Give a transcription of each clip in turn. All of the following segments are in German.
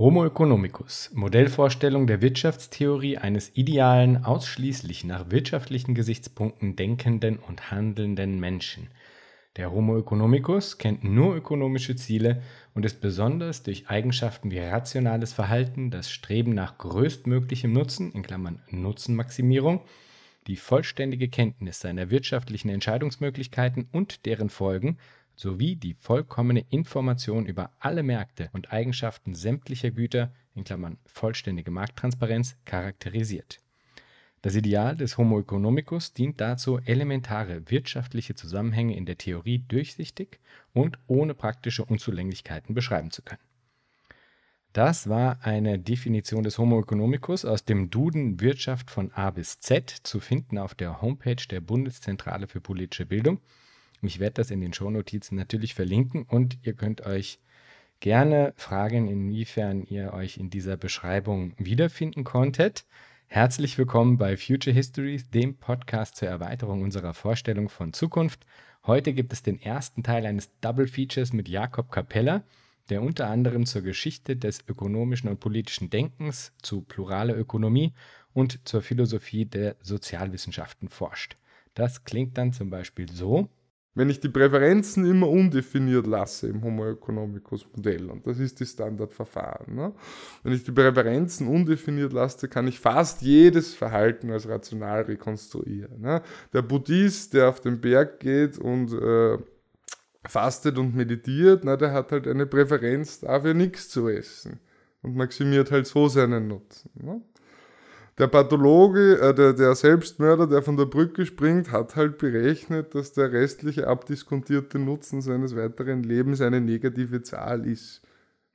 Homo economicus, Modellvorstellung der Wirtschaftstheorie eines idealen, ausschließlich nach wirtschaftlichen Gesichtspunkten denkenden und handelnden Menschen. Der Homo economicus kennt nur ökonomische Ziele und ist besonders durch Eigenschaften wie rationales Verhalten, das Streben nach größtmöglichem Nutzen (Nutzenmaximierung), die vollständige Kenntnis seiner wirtschaftlichen Entscheidungsmöglichkeiten und deren Folgen sowie die vollkommene Information über alle Märkte und Eigenschaften sämtlicher Güter (vollständige Markttransparenz) charakterisiert. Das Ideal des Homo economicus dient dazu, elementare wirtschaftliche Zusammenhänge in der Theorie durchsichtig und ohne praktische Unzulänglichkeiten beschreiben zu können. Das war eine Definition des Homo economicus aus dem Duden Wirtschaft von A bis Z, zu finden auf der Homepage der Bundeszentrale für politische Bildung ich werde das in den Shownotizen natürlich verlinken und ihr könnt euch gerne fragen, inwiefern ihr euch in dieser Beschreibung wiederfinden konntet. Herzlich willkommen bei Future Histories, dem Podcast zur Erweiterung unserer Vorstellung von Zukunft. Heute gibt es den ersten Teil eines Double Features mit Jakob Capella, der unter anderem zur Geschichte des ökonomischen und politischen Denkens, zu pluraler Ökonomie und zur Philosophie der Sozialwissenschaften forscht. Das klingt dann zum Beispiel so. Wenn ich die Präferenzen immer undefiniert lasse im Homo economicus Modell, und das ist die Standardverfahren, ne? wenn ich die Präferenzen undefiniert lasse, kann ich fast jedes Verhalten als rational rekonstruieren. Ne? Der Buddhist, der auf den Berg geht und äh, fastet und meditiert, na, der hat halt eine Präferenz dafür, nichts zu essen und maximiert halt so seinen Nutzen. Ne? Der Pathologe, äh, der, der Selbstmörder, der von der Brücke springt, hat halt berechnet, dass der restliche abdiskontierte Nutzen seines weiteren Lebens eine negative Zahl ist.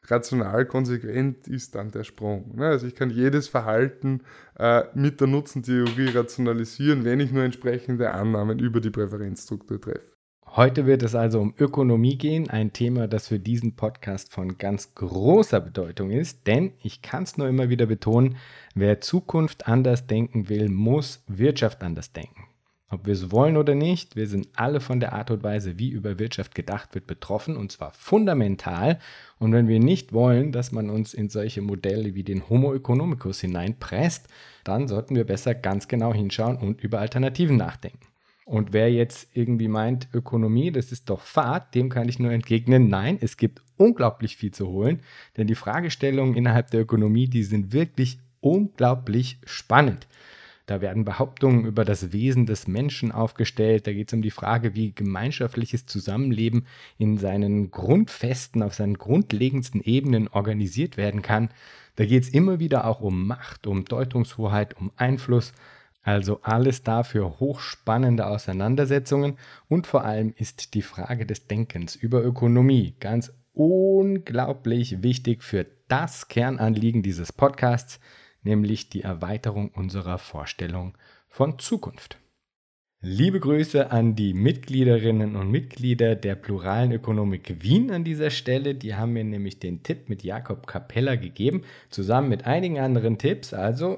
Rational konsequent ist dann der Sprung. Ne? Also ich kann jedes Verhalten äh, mit der Nutzentheorie rationalisieren, wenn ich nur entsprechende Annahmen über die Präferenzstruktur treffe. Heute wird es also um Ökonomie gehen, ein Thema, das für diesen Podcast von ganz großer Bedeutung ist, denn ich kann es nur immer wieder betonen, wer Zukunft anders denken will, muss Wirtschaft anders denken. Ob wir es wollen oder nicht, wir sind alle von der Art und Weise, wie über Wirtschaft gedacht wird, betroffen und zwar fundamental. Und wenn wir nicht wollen, dass man uns in solche Modelle wie den Homo economicus hineinpresst, dann sollten wir besser ganz genau hinschauen und über Alternativen nachdenken. Und wer jetzt irgendwie meint, Ökonomie, das ist doch Fahrt, dem kann ich nur entgegnen, nein, es gibt unglaublich viel zu holen, denn die Fragestellungen innerhalb der Ökonomie, die sind wirklich unglaublich spannend. Da werden Behauptungen über das Wesen des Menschen aufgestellt. Da geht es um die Frage, wie gemeinschaftliches Zusammenleben in seinen Grundfesten, auf seinen grundlegendsten Ebenen organisiert werden kann. Da geht es immer wieder auch um Macht, um Deutungshoheit, um Einfluss. Also alles dafür hochspannende Auseinandersetzungen und vor allem ist die Frage des Denkens über Ökonomie ganz unglaublich wichtig für das Kernanliegen dieses Podcasts, nämlich die Erweiterung unserer Vorstellung von Zukunft. Liebe Grüße an die Mitgliederinnen und Mitglieder der Pluralen Ökonomik Wien an dieser Stelle. Die haben mir nämlich den Tipp mit Jakob Capella gegeben, zusammen mit einigen anderen Tipps. Also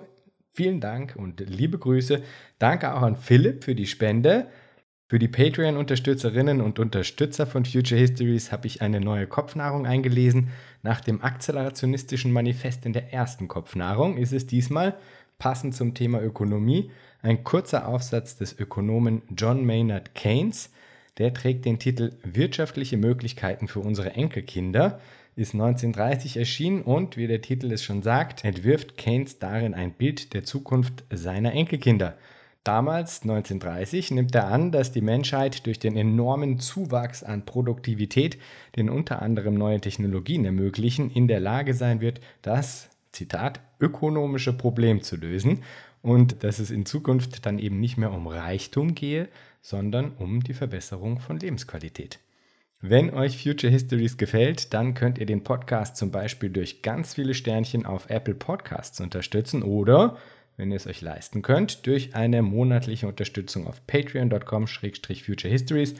Vielen Dank und liebe Grüße. Danke auch an Philipp für die Spende. Für die Patreon-Unterstützerinnen und Unterstützer von Future Histories habe ich eine neue Kopfnahrung eingelesen. Nach dem akzelerationistischen Manifest in der ersten Kopfnahrung ist es diesmal, passend zum Thema Ökonomie, ein kurzer Aufsatz des Ökonomen John Maynard Keynes. Der trägt den Titel Wirtschaftliche Möglichkeiten für unsere Enkelkinder ist 1930 erschienen und, wie der Titel es schon sagt, entwirft Keynes darin ein Bild der Zukunft seiner Enkelkinder. Damals, 1930, nimmt er an, dass die Menschheit durch den enormen Zuwachs an Produktivität, den unter anderem neue Technologien ermöglichen, in der Lage sein wird, das, Zitat, ökonomische Problem zu lösen und dass es in Zukunft dann eben nicht mehr um Reichtum gehe, sondern um die Verbesserung von Lebensqualität. Wenn euch Future Histories gefällt, dann könnt ihr den Podcast zum Beispiel durch ganz viele Sternchen auf Apple Podcasts unterstützen oder, wenn ihr es euch leisten könnt, durch eine monatliche Unterstützung auf patreon.com-futurehistories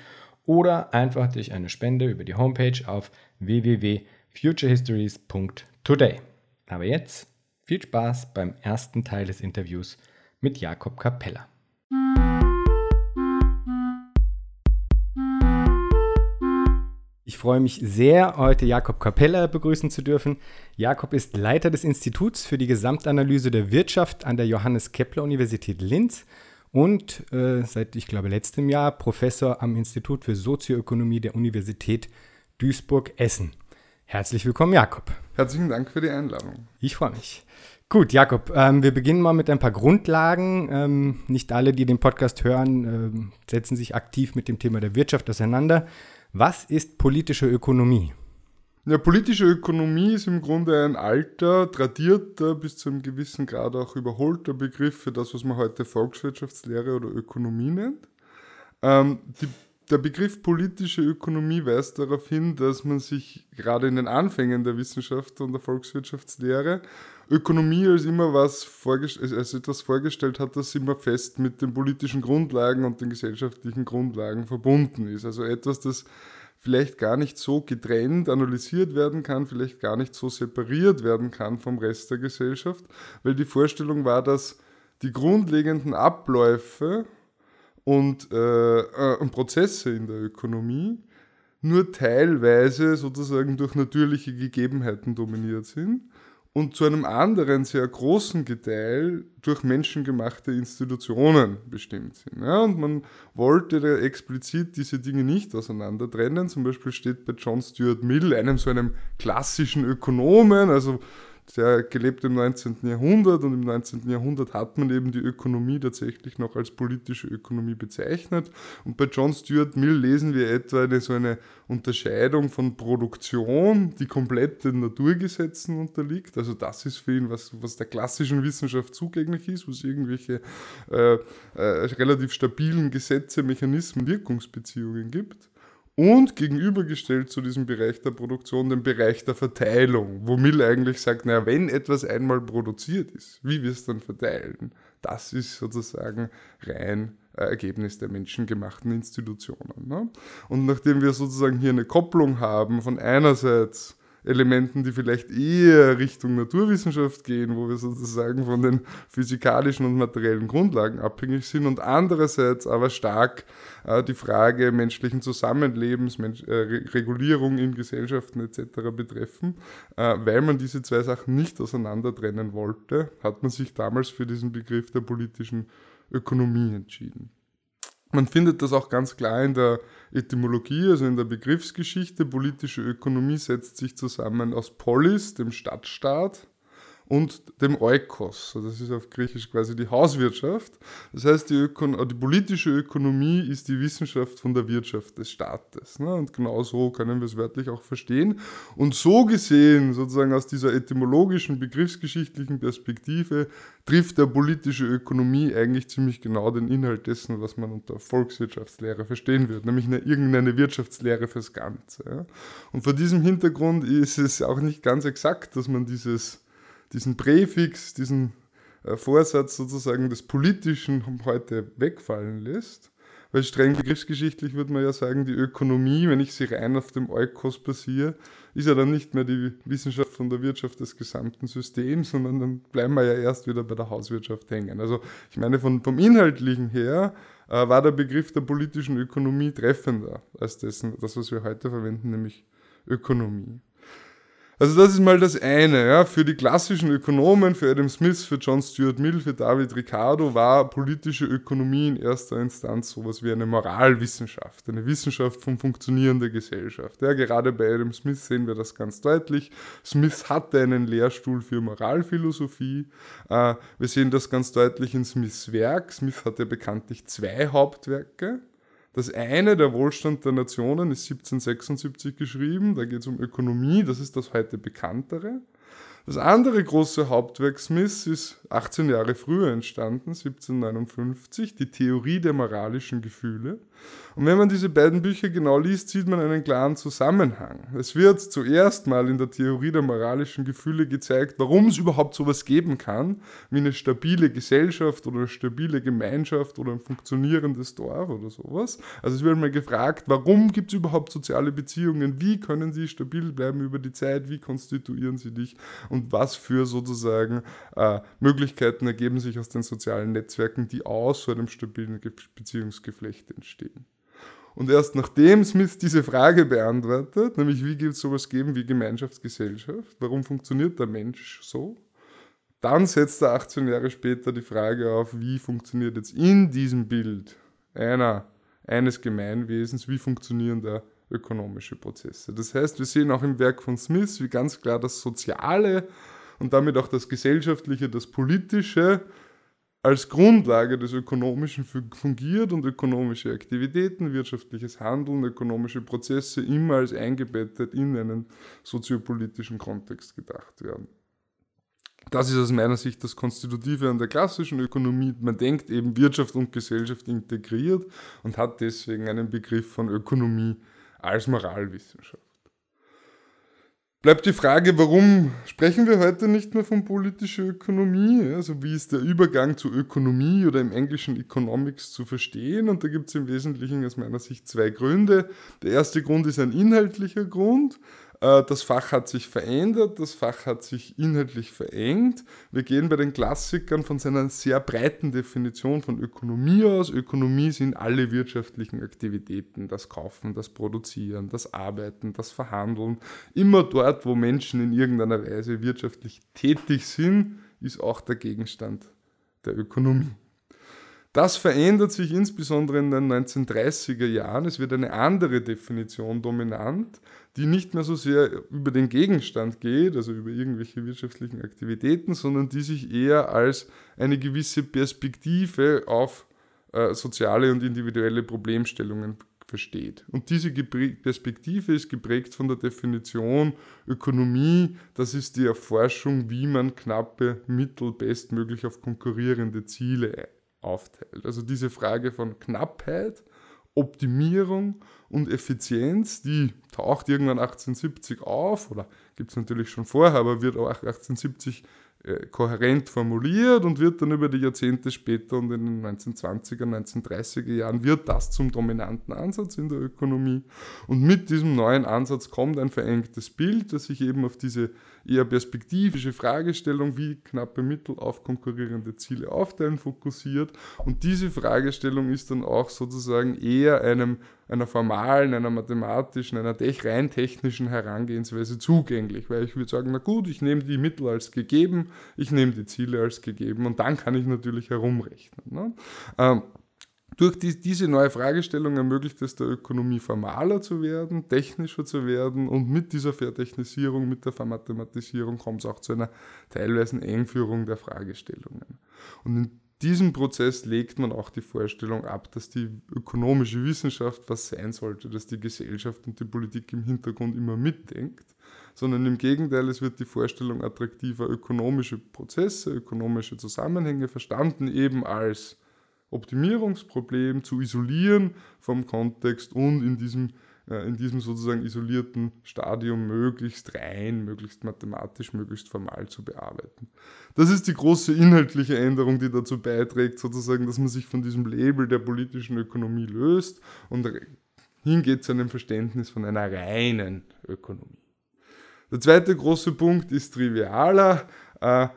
oder einfach durch eine Spende über die Homepage auf www.futurehistories.today. Aber jetzt viel Spaß beim ersten Teil des Interviews mit Jakob Capella. Ich freue mich sehr, heute Jakob Capella begrüßen zu dürfen. Jakob ist Leiter des Instituts für die Gesamtanalyse der Wirtschaft an der Johannes Kepler Universität Linz und äh, seit, ich glaube, letztem Jahr Professor am Institut für Sozioökonomie der Universität Duisburg-Essen. Herzlich willkommen, Jakob. Herzlichen Dank für die Einladung. Ich freue mich. Gut, Jakob, ähm, wir beginnen mal mit ein paar Grundlagen. Ähm, nicht alle, die den Podcast hören, ähm, setzen sich aktiv mit dem Thema der Wirtschaft auseinander. Was ist politische Ökonomie? Ja, politische Ökonomie ist im Grunde ein alter, tradierter, bis zu einem gewissen Grad auch überholter Begriff für das, was man heute Volkswirtschaftslehre oder Ökonomie nennt. Ähm, die, der Begriff politische Ökonomie weist darauf hin, dass man sich gerade in den Anfängen der Wissenschaft und der Volkswirtschaftslehre Ökonomie als immer was als etwas vorgestellt hat, das immer fest mit den politischen Grundlagen und den gesellschaftlichen Grundlagen verbunden ist. Also etwas, das vielleicht gar nicht so getrennt analysiert werden kann, vielleicht gar nicht so separiert werden kann vom Rest der Gesellschaft, weil die Vorstellung war, dass die grundlegenden Abläufe und, äh, äh, und Prozesse in der Ökonomie nur teilweise sozusagen durch natürliche Gegebenheiten dominiert sind und zu einem anderen sehr großen Teil durch menschengemachte Institutionen bestimmt sind. Ja, und man wollte da explizit diese Dinge nicht auseinander trennen. Zum Beispiel steht bei John Stuart Mill, einem so einem klassischen Ökonomen, also der gelebt im 19. Jahrhundert und im 19. Jahrhundert hat man eben die Ökonomie tatsächlich noch als politische Ökonomie bezeichnet. Und bei John Stuart Mill lesen wir etwa eine, so eine Unterscheidung von Produktion, die komplett den Naturgesetzen unterliegt. Also das ist für ihn, was, was der klassischen Wissenschaft zugänglich ist, wo es irgendwelche äh, äh, relativ stabilen Gesetze, Mechanismen, Wirkungsbeziehungen gibt und gegenübergestellt zu diesem Bereich der Produktion den Bereich der Verteilung, wo Mill eigentlich sagt, naja, wenn etwas einmal produziert ist, wie wir es dann verteilen, das ist sozusagen rein äh, Ergebnis der menschengemachten Institutionen. Ne? Und nachdem wir sozusagen hier eine Kopplung haben von einerseits Elementen, die vielleicht eher Richtung Naturwissenschaft gehen, wo wir sozusagen von den physikalischen und materiellen Grundlagen abhängig sind und andererseits aber stark äh, die Frage menschlichen Zusammenlebens, Mensch, äh, Regulierung in Gesellschaften etc. betreffen. Äh, weil man diese zwei Sachen nicht auseinander trennen wollte, hat man sich damals für diesen Begriff der politischen Ökonomie entschieden. Man findet das auch ganz klar in der Etymologie, also in der Begriffsgeschichte. Politische Ökonomie setzt sich zusammen aus Polis, dem Stadtstaat, und dem Oikos. Das ist auf Griechisch quasi die Hauswirtschaft. Das heißt, die, Ökon die politische Ökonomie ist die Wissenschaft von der Wirtschaft des Staates. Ne? Und genau so können wir es wörtlich auch verstehen. Und so gesehen, sozusagen aus dieser etymologischen, begriffsgeschichtlichen Perspektive, trifft der politische Ökonomie eigentlich ziemlich genau den Inhalt dessen, was man unter Volkswirtschaftslehre verstehen wird, nämlich eine, irgendeine Wirtschaftslehre fürs Ganze. Ja? Und vor diesem Hintergrund ist es auch nicht ganz exakt, dass man dieses diesen Präfix, diesen äh, Vorsatz sozusagen des Politischen heute wegfallen lässt. Weil streng begriffsgeschichtlich würde man ja sagen, die Ökonomie, wenn ich sie rein auf dem Eukos basiere, ist ja dann nicht mehr die Wissenschaft von der Wirtschaft des gesamten Systems, sondern dann bleiben wir ja erst wieder bei der Hauswirtschaft hängen. Also ich meine, von, vom Inhaltlichen her äh, war der Begriff der politischen Ökonomie treffender als dessen, das, was wir heute verwenden, nämlich Ökonomie. Also das ist mal das eine. Ja. Für die klassischen Ökonomen, für Adam Smith, für John Stuart Mill, für David Ricardo war politische Ökonomie in erster Instanz sowas wie eine Moralwissenschaft, eine Wissenschaft vom Funktionieren der Gesellschaft. Ja, gerade bei Adam Smith sehen wir das ganz deutlich. Smith hatte einen Lehrstuhl für Moralphilosophie. Äh, wir sehen das ganz deutlich in Smiths Werk. Smith hatte bekanntlich zwei Hauptwerke. Das eine, der Wohlstand der Nationen, ist 1776 geschrieben, da geht es um Ökonomie, das ist das heute bekanntere. Das andere große Hauptwerk Smiths ist 18 Jahre früher entstanden, 1759, die Theorie der moralischen Gefühle. Und wenn man diese beiden Bücher genau liest, sieht man einen klaren Zusammenhang. Es wird zuerst mal in der Theorie der moralischen Gefühle gezeigt, warum es überhaupt sowas geben kann, wie eine stabile Gesellschaft oder eine stabile Gemeinschaft oder ein funktionierendes Dorf oder sowas. Also es wird mal gefragt, warum gibt es überhaupt soziale Beziehungen, wie können sie stabil bleiben über die Zeit, wie konstituieren sie dich und was für sozusagen äh, Möglichkeiten ergeben sich aus den sozialen Netzwerken, die aus so einem stabilen Beziehungsgeflecht entstehen. Und erst nachdem Smith diese Frage beantwortet, nämlich wie gibt es sowas geben wie Gemeinschaftsgesellschaft, warum funktioniert der Mensch so, dann setzt er 18 Jahre später die Frage auf, wie funktioniert jetzt in diesem Bild einer, eines Gemeinwesens, wie funktionieren da ökonomische Prozesse. Das heißt, wir sehen auch im Werk von Smith, wie ganz klar das Soziale und damit auch das Gesellschaftliche, das Politische als Grundlage des Ökonomischen fungiert und ökonomische Aktivitäten, wirtschaftliches Handeln, ökonomische Prozesse immer als eingebettet in einen soziopolitischen Kontext gedacht werden. Das ist aus meiner Sicht das Konstitutive an der klassischen Ökonomie. Man denkt eben Wirtschaft und Gesellschaft integriert und hat deswegen einen Begriff von Ökonomie als Moralwissenschaft. Bleibt die Frage, warum sprechen wir heute nicht mehr von politischer Ökonomie? Also wie ist der Übergang zu Ökonomie oder im Englischen Economics zu verstehen? Und da gibt es im Wesentlichen aus meiner Sicht zwei Gründe. Der erste Grund ist ein inhaltlicher Grund. Äh, das Fach hat sich verändert, das Fach hat sich inhaltlich verengt. Wir gehen bei den Klassikern von seiner sehr breiten Definition von Ökonomie aus. Ökonomie sind alle wirtschaftlichen Aktivitäten, das Kaufen, das Produzieren, das Arbeiten, das Verhandeln. Immer dort, wo Menschen in irgendeiner Weise wirtschaftlich tätig sind, ist auch der Gegenstand der Ökonomie. Das verändert sich insbesondere in den 1930er Jahren. Es wird eine andere Definition dominant, die nicht mehr so sehr über den Gegenstand geht, also über irgendwelche wirtschaftlichen Aktivitäten, sondern die sich eher als eine gewisse Perspektive auf äh, soziale und individuelle Problemstellungen versteht. Und diese Perspektive ist geprägt von der Definition Ökonomie, das ist die Erforschung, wie man knappe Mittel bestmöglich auf konkurrierende Ziele aufteilt. Also diese Frage von Knappheit, Optimierung und Effizienz, die taucht irgendwann 1870 auf, oder gibt es natürlich schon vorher, aber wird auch 1870 äh, kohärent formuliert und wird dann über die Jahrzehnte später und in den 1920er, 1930er Jahren wird das zum dominanten Ansatz in der Ökonomie. Und mit diesem neuen Ansatz kommt ein verengtes Bild, das sich eben auf diese eher perspektivische Fragestellung, wie knappe Mittel auf konkurrierende Ziele aufteilen, fokussiert. Und diese Fragestellung ist dann auch sozusagen eher einem, einer formalen, einer mathematischen, einer rein technischen Herangehensweise zugänglich. Weil ich würde sagen, na gut, ich nehme die Mittel als gegeben, ich nehme die Ziele als gegeben und dann kann ich natürlich herumrechnen. Ne? Ähm, durch die, diese neue Fragestellung ermöglicht es der Ökonomie formaler zu werden, technischer zu werden und mit dieser Vertechnisierung, mit der Vermathematisierung kommt es auch zu einer teilweise Engführung der Fragestellungen. Und in diesem Prozess legt man auch die Vorstellung ab, dass die ökonomische Wissenschaft was sein sollte, dass die Gesellschaft und die Politik im Hintergrund immer mitdenkt, sondern im Gegenteil, es wird die Vorstellung attraktiver ökonomische Prozesse, ökonomische Zusammenhänge verstanden eben als Optimierungsproblem zu isolieren vom Kontext und in diesem, äh, in diesem sozusagen isolierten Stadium möglichst rein, möglichst mathematisch, möglichst formal zu bearbeiten. Das ist die große inhaltliche Änderung, die dazu beiträgt, sozusagen, dass man sich von diesem Label der politischen Ökonomie löst und hingeht zu einem Verständnis von einer reinen Ökonomie. Der zweite große Punkt ist trivialer. Äh,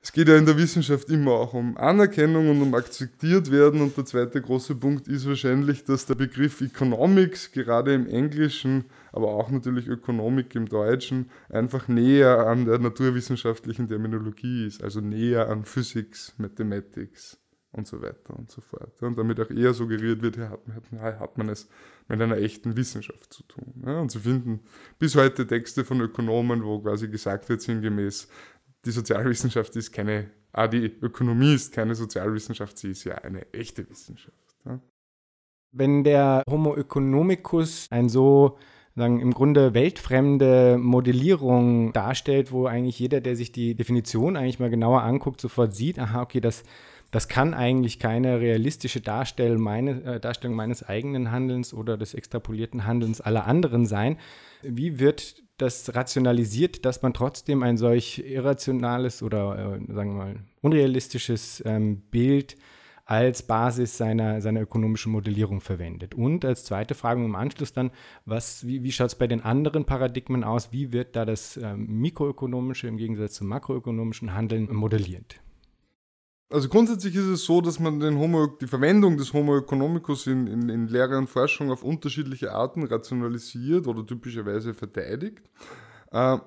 es geht ja in der Wissenschaft immer auch um Anerkennung und um akzeptiert werden. Und der zweite große Punkt ist wahrscheinlich, dass der Begriff Economics gerade im Englischen, aber auch natürlich Ökonomik im Deutschen, einfach näher an der naturwissenschaftlichen Terminologie ist, also näher an Physics, Mathematics und so weiter und so fort. Und damit auch eher suggeriert wird, hat man, hat man es mit einer echten Wissenschaft zu tun. Und Sie finden bis heute Texte von Ökonomen, wo quasi gesagt wird, sinngemäß, die Sozialwissenschaft ist keine, ah, die Ökonomie ist keine Sozialwissenschaft, sie ist ja eine echte Wissenschaft. Wenn der Homo economicus ein so sagen, im Grunde weltfremde Modellierung darstellt, wo eigentlich jeder, der sich die Definition eigentlich mal genauer anguckt, sofort sieht, aha, okay, das, das kann eigentlich keine realistische Darstellung, meine, äh, Darstellung meines eigenen Handelns oder des extrapolierten Handelns aller anderen sein. Wie wird das rationalisiert, dass man trotzdem ein solch irrationales oder, äh, sagen wir mal, unrealistisches ähm, Bild als Basis seiner, seiner ökonomischen Modellierung verwendet. Und als zweite Frage im Anschluss dann, was, wie, wie schaut es bei den anderen Paradigmen aus? Wie wird da das ähm, mikroökonomische im Gegensatz zum makroökonomischen Handeln modelliert? Also grundsätzlich ist es so, dass man den Homo, die Verwendung des Homo economicus in, in, in Lehre und Forschung auf unterschiedliche Arten rationalisiert oder typischerweise verteidigt. Äh,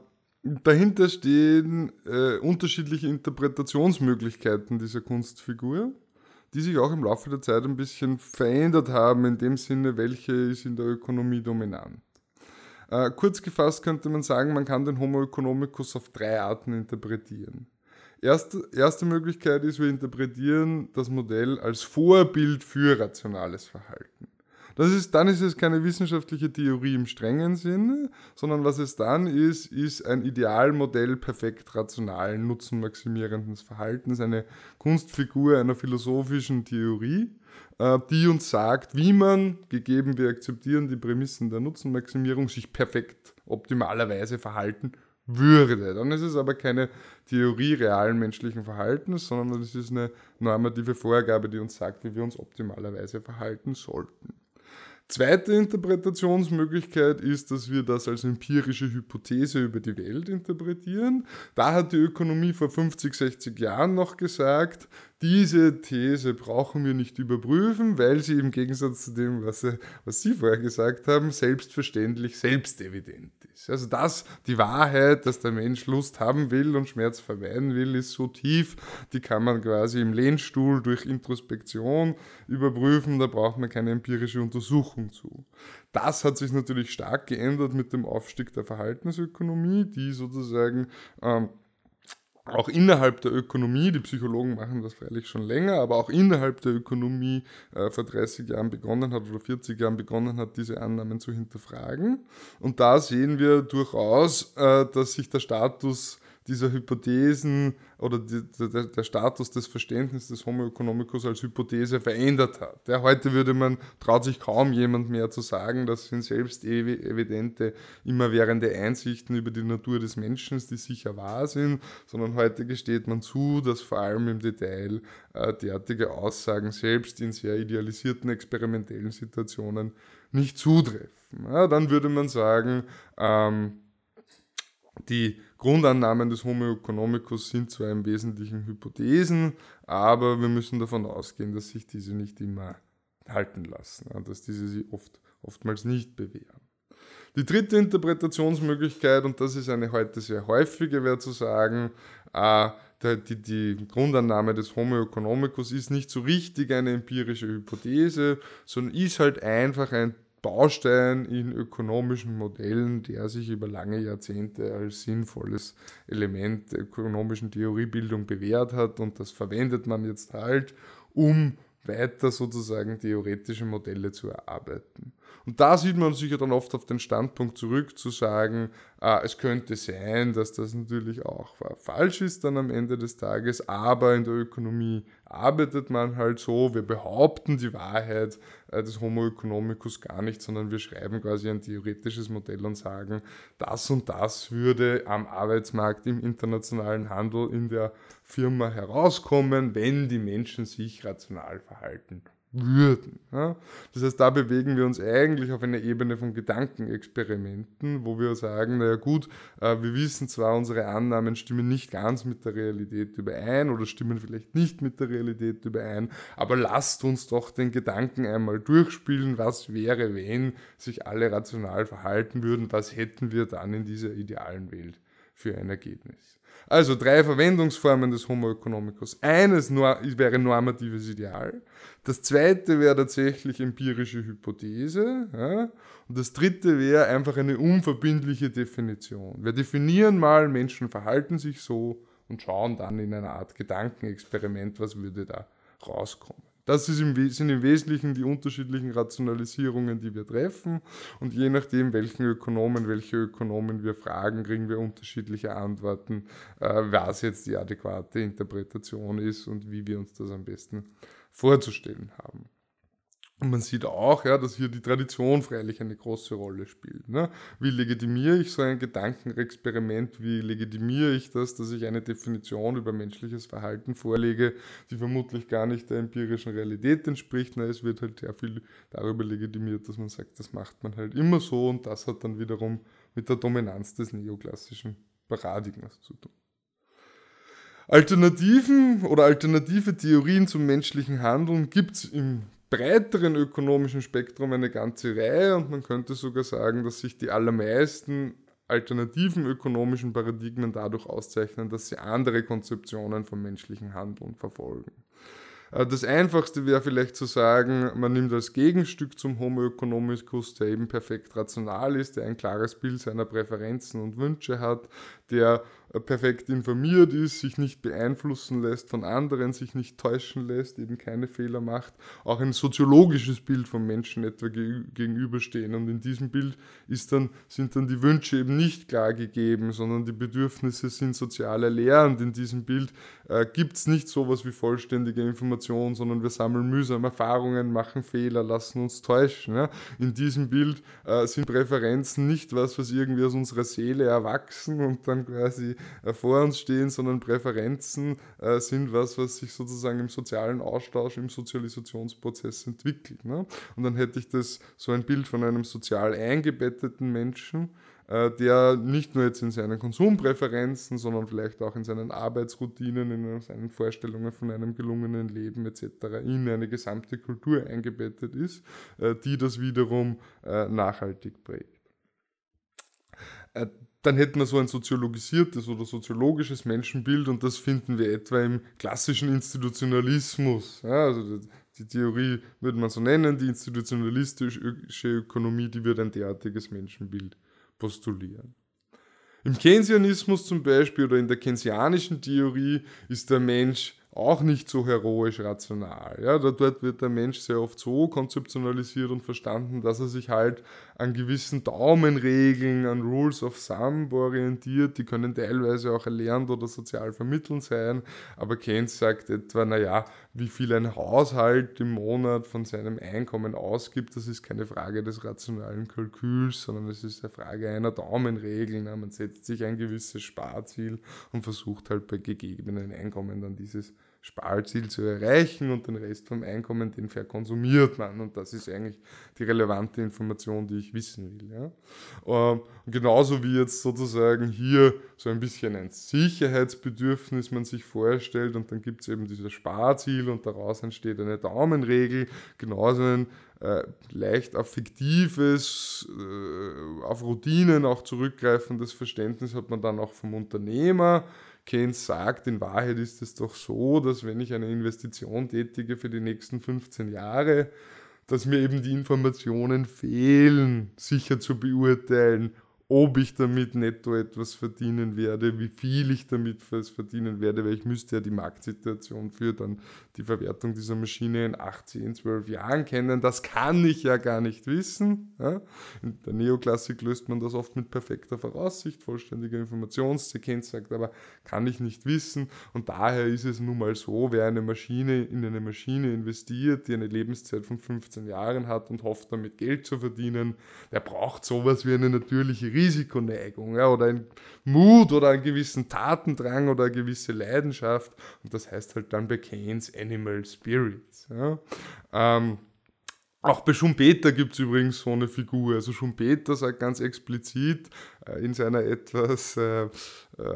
dahinter stehen äh, unterschiedliche Interpretationsmöglichkeiten dieser Kunstfigur, die sich auch im Laufe der Zeit ein bisschen verändert haben, in dem Sinne, welche ist in der Ökonomie dominant. Äh, kurz gefasst könnte man sagen, man kann den Homo economicus auf drei Arten interpretieren. Erste, erste Möglichkeit ist, wir interpretieren das Modell als Vorbild für rationales Verhalten. Das ist, dann ist es keine wissenschaftliche Theorie im strengen Sinne, sondern was es dann ist, ist ein Idealmodell perfekt rationalen, nutzenmaximierenden Verhaltens, eine Kunstfigur einer philosophischen Theorie, äh, die uns sagt, wie man, gegeben wir akzeptieren die Prämissen der Nutzenmaximierung, sich perfekt optimalerweise verhalten würde. Dann ist es aber keine Theorie realen menschlichen Verhaltens, sondern es ist eine normative Vorgabe, die uns sagt, wie wir uns optimalerweise verhalten sollten. Zweite Interpretationsmöglichkeit ist, dass wir das als empirische Hypothese über die Welt interpretieren. Da hat die Ökonomie vor 50, 60 Jahren noch gesagt, diese These brauchen wir nicht überprüfen, weil sie im Gegensatz zu dem, was, sie, was Sie vorher gesagt haben, selbstverständlich selbstevident ist. Also das, die Wahrheit, dass der Mensch Lust haben will und Schmerz vermeiden will, ist so tief, die kann man quasi im Lehnstuhl durch Introspektion überprüfen, da braucht man keine empirische Untersuchung zu. Das hat sich natürlich stark geändert mit dem Aufstieg der Verhaltensökonomie, die sozusagen ähm, auch innerhalb der Ökonomie, die Psychologen machen das freilich schon länger, aber auch innerhalb der Ökonomie äh, vor 30 Jahren begonnen hat oder 40 Jahren begonnen hat, diese Annahmen zu hinterfragen. Und da sehen wir durchaus, äh, dass sich der Status dieser Hypothesen oder die, der, der, Status des Verständnisses des Homo economicus als Hypothese verändert hat. Ja, heute würde man, traut sich kaum jemand mehr zu sagen, das sind selbst evidente, immerwährende Einsichten über die Natur des Menschen, die sicher wahr sind, sondern heute gesteht man zu, dass vor allem im Detail äh, derartige Aussagen selbst in sehr idealisierten experimentellen Situationen nicht zutreffen. Ja, dann würde man sagen, ähm, die Grundannahmen des Homo economicus sind zwar im Wesentlichen Hypothesen, aber wir müssen davon ausgehen, dass sich diese nicht immer halten lassen, dass diese sich oft, oftmals nicht bewähren. Die dritte Interpretationsmöglichkeit, und das ist eine heute sehr häufige, wäre zu sagen, äh, die, die, Grundannahme des Homo economicus ist nicht so richtig eine empirische Hypothese, sondern ist halt einfach ein Baustein in ökonomischen Modellen, der sich über lange Jahrzehnte als sinnvolles Element der ökonomischen Theoriebildung bewährt hat und das verwendet man jetzt halt, um weiter sozusagen theoretische Modelle zu erarbeiten. Und da sieht man sich ja dann oft auf den Standpunkt zurück, zu sagen, äh, es könnte sein, dass das natürlich auch falsch ist dann am Ende des Tages, aber in der Ökonomie arbeitet man halt so, wir behaupten die Wahrheit äh, des Homo economicus gar nicht, sondern wir schreiben quasi ein theoretisches Modell und sagen, das und das würde am Arbeitsmarkt, im internationalen Handel, in der Firma herauskommen, wenn die Menschen sich rational verhalten würden. Ja? Das heißt, da bewegen wir uns eigentlich auf einer Ebene von Gedankenexperimenten, wo wir sagen, naja gut, äh, wir wissen zwar, unsere Annahmen stimmen nicht ganz mit der Realität überein oder stimmen vielleicht nicht mit der Realität überein, aber lasst uns doch den Gedanken einmal durchspielen, was wäre, wenn sich alle rational verhalten würden, was hätten wir dann in dieser idealen Welt für ein Ergebnis. Also drei Verwendungsformen des Homo economicus. Eines wäre normatives Ideal. Das zweite wäre tatsächlich empirische Hypothese. Ja? Und das dritte wäre einfach eine unverbindliche Definition. Wir definieren mal, Menschen verhalten sich so und schauen dann in einer Art Gedankenexperiment, was würde da rauskommen. Das im, sind im Wesentlichen die unterschiedlichen Rationalisierungen, die wir treffen. Und je nachdem, welchen Ökonomen, welche Ökonomen wir fragen, kriegen wir unterschiedliche Antworten, äh, was jetzt die adäquate Interpretation ist und wie wir uns das am besten vorzustellen haben. Und man sieht auch, ja, dass hier die Tradition freilich eine große Rolle spielt. Ne? Wie legitimiere ich so ein Gedankenexperiment? Wie legitimiere ich das, dass ich eine Definition über menschliches Verhalten vorlege, die vermutlich gar nicht der empirischen Realität entspricht? Na, es wird halt sehr viel darüber legitimiert, dass man sagt, das macht man halt immer so und das hat dann wiederum mit der Dominanz des neoklassischen Paradigmas zu tun. Alternativen oder alternative Theorien zum menschlichen Handeln gibt es im breiteren ökonomischen Spektrum eine ganze Reihe und man könnte sogar sagen, dass sich die allermeisten alternativen ökonomischen Paradigmen dadurch auszeichnen, dass sie andere Konzeptionen vom menschlichen Handeln verfolgen. Äh, das Einfachste wäre vielleicht zu sagen, man nimmt als Gegenstück zum Homo economicus, der eben perfekt rational ist, der ein klares Bild seiner Präferenzen und Wünsche hat, der perfekt informiert ist, sich nicht beeinflussen lässt von anderen, sich nicht täuschen lässt, eben keine Fehler macht, auch ein soziologisches Bild vom Menschen etwa gegenüberstehen. Und in diesem Bild ist dann, sind dann die Wünsche eben nicht klar gegeben, sondern die Bedürfnisse sind sozial erlernend. In diesem Bild äh, gibt es nicht sowas wie vollständige Information, sondern wir sammeln mühsam Erfahrungen, machen Fehler, lassen uns täuschen. Ja? In diesem Bild äh, sind Präferenzen nicht was, was irgendwie aus unserer Seele erwachsen und dann quasi äh, vor uns stehen, sondern Präferenzen äh, sind was, was sich sozusagen im sozialen Austausch, im Sozialisationsprozess entwickelt. Ne? Und dann hätte ich das so ein Bild von einem sozial eingebetteten Menschen, äh, der nicht nur jetzt in seinen Konsumpräferenzen, sondern vielleicht auch in seinen Arbeitsroutinen, in seinen Vorstellungen von einem gelungenen Leben etc. in eine gesamte Kultur eingebettet ist, die das wiederum nachhaltig prägt dann hätten wir so ein soziologisiertes oder soziologisches Menschenbild und das finden wir etwa im klassischen Institutionalismus. Ja, also die Theorie würde man so nennen, die institutionalistische Ökonomie, die wird ein derartiges Menschenbild postulieren. Im Keynesianismus zum Beispiel oder in der keynesianischen Theorie ist der Mensch auch nicht so heroisch rational. Ja, dort wird der Mensch sehr oft so konzeptionalisiert und verstanden, dass er sich halt an gewissen Daumenregeln, an Rules of Thumb orientiert. Die können teilweise auch erlernt oder sozial vermittelt sein. Aber Keynes sagt etwa, naja, wie viel ein Haushalt im Monat von seinem Einkommen ausgibt, das ist keine Frage des rationalen Kalküls, sondern es ist eine Frage einer Daumenregel. Man setzt sich ein gewisses Sparziel und versucht halt bei gegebenen Einkommen dann dieses Sparziel zu erreichen und den Rest vom Einkommen, den verkonsumiert man. Und das ist eigentlich die relevante Information, die ich wissen will. Ja. Ähm, genauso wie jetzt sozusagen hier so ein bisschen ein Sicherheitsbedürfnis man sich vorstellt und dann gibt es eben dieses Sparziel und daraus entsteht eine Daumenregel, genauso ein äh, leicht affektives, äh, auf Routinen auch zurückgreifendes Verständnis hat man dann auch vom Unternehmer Keynes sagt, in Wahrheit ist es doch so, dass wenn ich eine Investition tätige für die nächsten 15 Jahre, dass mir eben die Informationen fehlen, sicher zu beurteilen, ob ich damit netto etwas verdienen werde, wie viel ich damit verdienen werde, weil ich müsste ja die Marktsituation für dann die Verwertung dieser Maschine in 8, 10, 12 Jahren kennen. Das kann ich ja gar nicht wissen. In der Neoklassik löst man das oft mit perfekter Voraussicht, vollständiger Informationssequenz, sagt aber, kann ich nicht wissen. Und daher ist es nun mal so, wer eine Maschine in eine Maschine investiert, die eine Lebenszeit von 15 Jahren hat und hofft damit Geld zu verdienen, der braucht sowas wie eine natürliche Risikoneigung ja, oder ein Mut oder einen gewissen Tatendrang oder eine gewisse Leidenschaft. Und das heißt halt dann bei Keynes Animal Spirits. Ja. Ähm, auch bei Schumpeter gibt es übrigens so eine Figur. Also Schumpeter sagt ganz explizit äh, in seiner etwas äh, äh,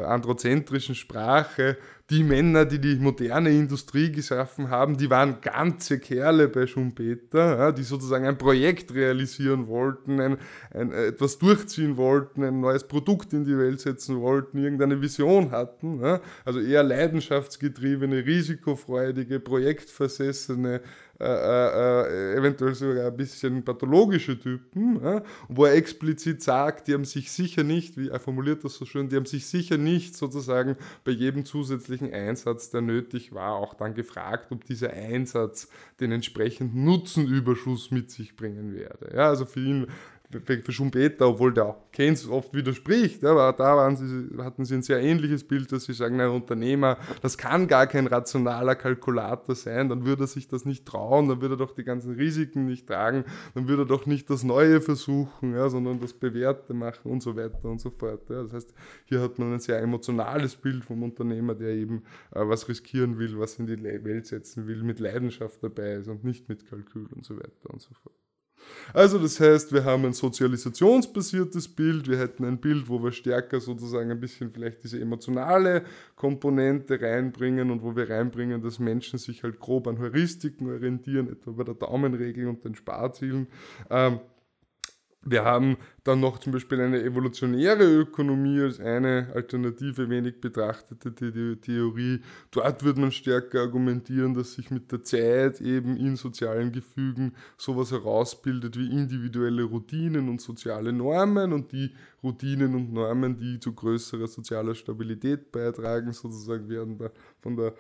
androzentrischen Sprache, die Männer, die die moderne Industrie geschaffen haben, die waren ganze Kerle bei Schumpeter, ja, die sozusagen ein Projekt realisieren wollten, ein, ein, etwas durchziehen wollten, ein neues Produkt in die Welt setzen wollten, irgendeine Vision hatten. Ja. Also eher leidenschaftsgetriebene, risikofreudige, projektversessene, äh, äh, eventuell sogar ein bisschen pathologische Typen, ja, wo er explizit sagt, die haben sich sicher nicht, wie er formuliert das so schön, die haben sich sicher nicht sozusagen bei jedem zusätzlichen Einsatz, der nötig war, auch dann gefragt, ob dieser Einsatz den entsprechenden Nutzenüberschuss mit sich bringen werde. Ja, also für ihn für Schumpeter, obwohl der auch Keynes oft widerspricht, aber da sie, hatten sie ein sehr ähnliches Bild, dass sie sagen, ein Unternehmer, das kann gar kein rationaler Kalkulator sein, dann würde er sich das nicht trauen, dann würde er doch die ganzen Risiken nicht tragen, dann würde er doch nicht das Neue versuchen, ja, sondern das Bewährte machen und so weiter und so fort. Ja. Das heißt, hier hat man ein sehr emotionales Bild vom Unternehmer, der eben äh, was riskieren will, was in die Welt setzen will, mit Leidenschaft dabei ist und nicht mit Kalkül und so weiter und so fort. Also das heißt, wir haben ein sozialisationsbasiertes Bild, wir hätten ein Bild, wo wir stärker sozusagen ein bisschen vielleicht diese emotionale Komponente reinbringen und wo wir reinbringen, dass Menschen sich halt grob an Heuristiken orientieren, etwa bei der Daumenregel und den Sparzielen. Ähm, wir haben dann noch zum Beispiel eine evolutionäre Ökonomie als eine Alternative wenig betrachtete Theorie. Dort wird man stärker argumentieren, dass sich mit der Zeit eben in sozialen Gefügen sowas herausbildet wie individuelle Routinen und soziale Normen und die Routinen und Normen, die zu größerer sozialer Stabilität beitragen, sozusagen werden von der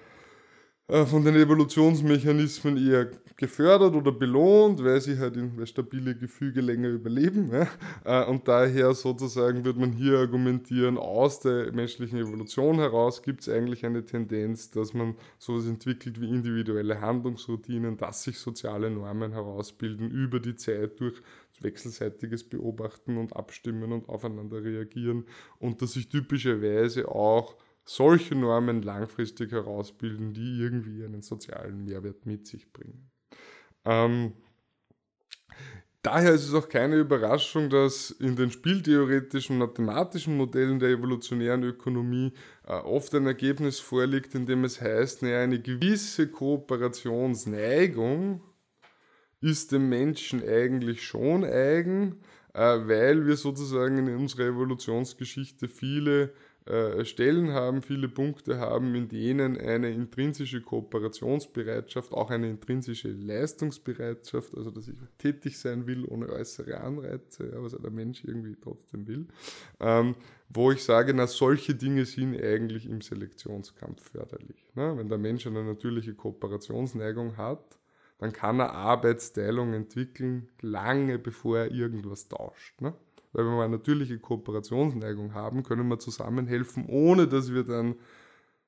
äh, von den Evolutionsmechanismen eher gefördert oder belohnt, weil sie halt in stabile Gefüge länger überleben. Ja? Äh, und daher sozusagen wird man hier argumentieren, aus der menschlichen Evolution heraus gibt es eigentlich eine Tendenz, dass man sowas entwickelt wie individuelle Handlungsroutinen, dass sich soziale Normen herausbilden über die Zeit durch wechselseitiges Beobachten und Abstimmen und aufeinander reagieren und dass sich typischerweise auch solche Normen langfristig herausbilden, die irgendwie einen sozialen Mehrwert mit sich bringen. Ähm, daher ist es auch keine Überraschung, dass in den spieltheoretischen mathematischen Modellen der evolutionären Ökonomie äh, oft ein Ergebnis vorliegt, in dem es heißt, naja, eine gewisse Kooperationsneigung ist dem Menschen eigentlich schon eigen, äh, weil wir sozusagen in unserer Evolutionsgeschichte viele äh, Stellen haben, viele Punkte haben, in denen eine intrinsische Kooperationsbereitschaft, auch eine intrinsische Leistungsbereitschaft, also dass ich tätig sein will ohne äußere Anreize, was der Mensch irgendwie trotzdem will, ähm, wo ich sage, na solche Dinge sind eigentlich im Selektionskampf förderlich. Ne? Wenn der Mensch eine natürliche Kooperationsneigung hat, dann kann er Arbeitsteilung entwickeln, lange bevor er irgendwas tauscht. Ne? Weil wir eine natürliche Kooperationsneigung haben, können wir zusammenhelfen, ohne dass wir dann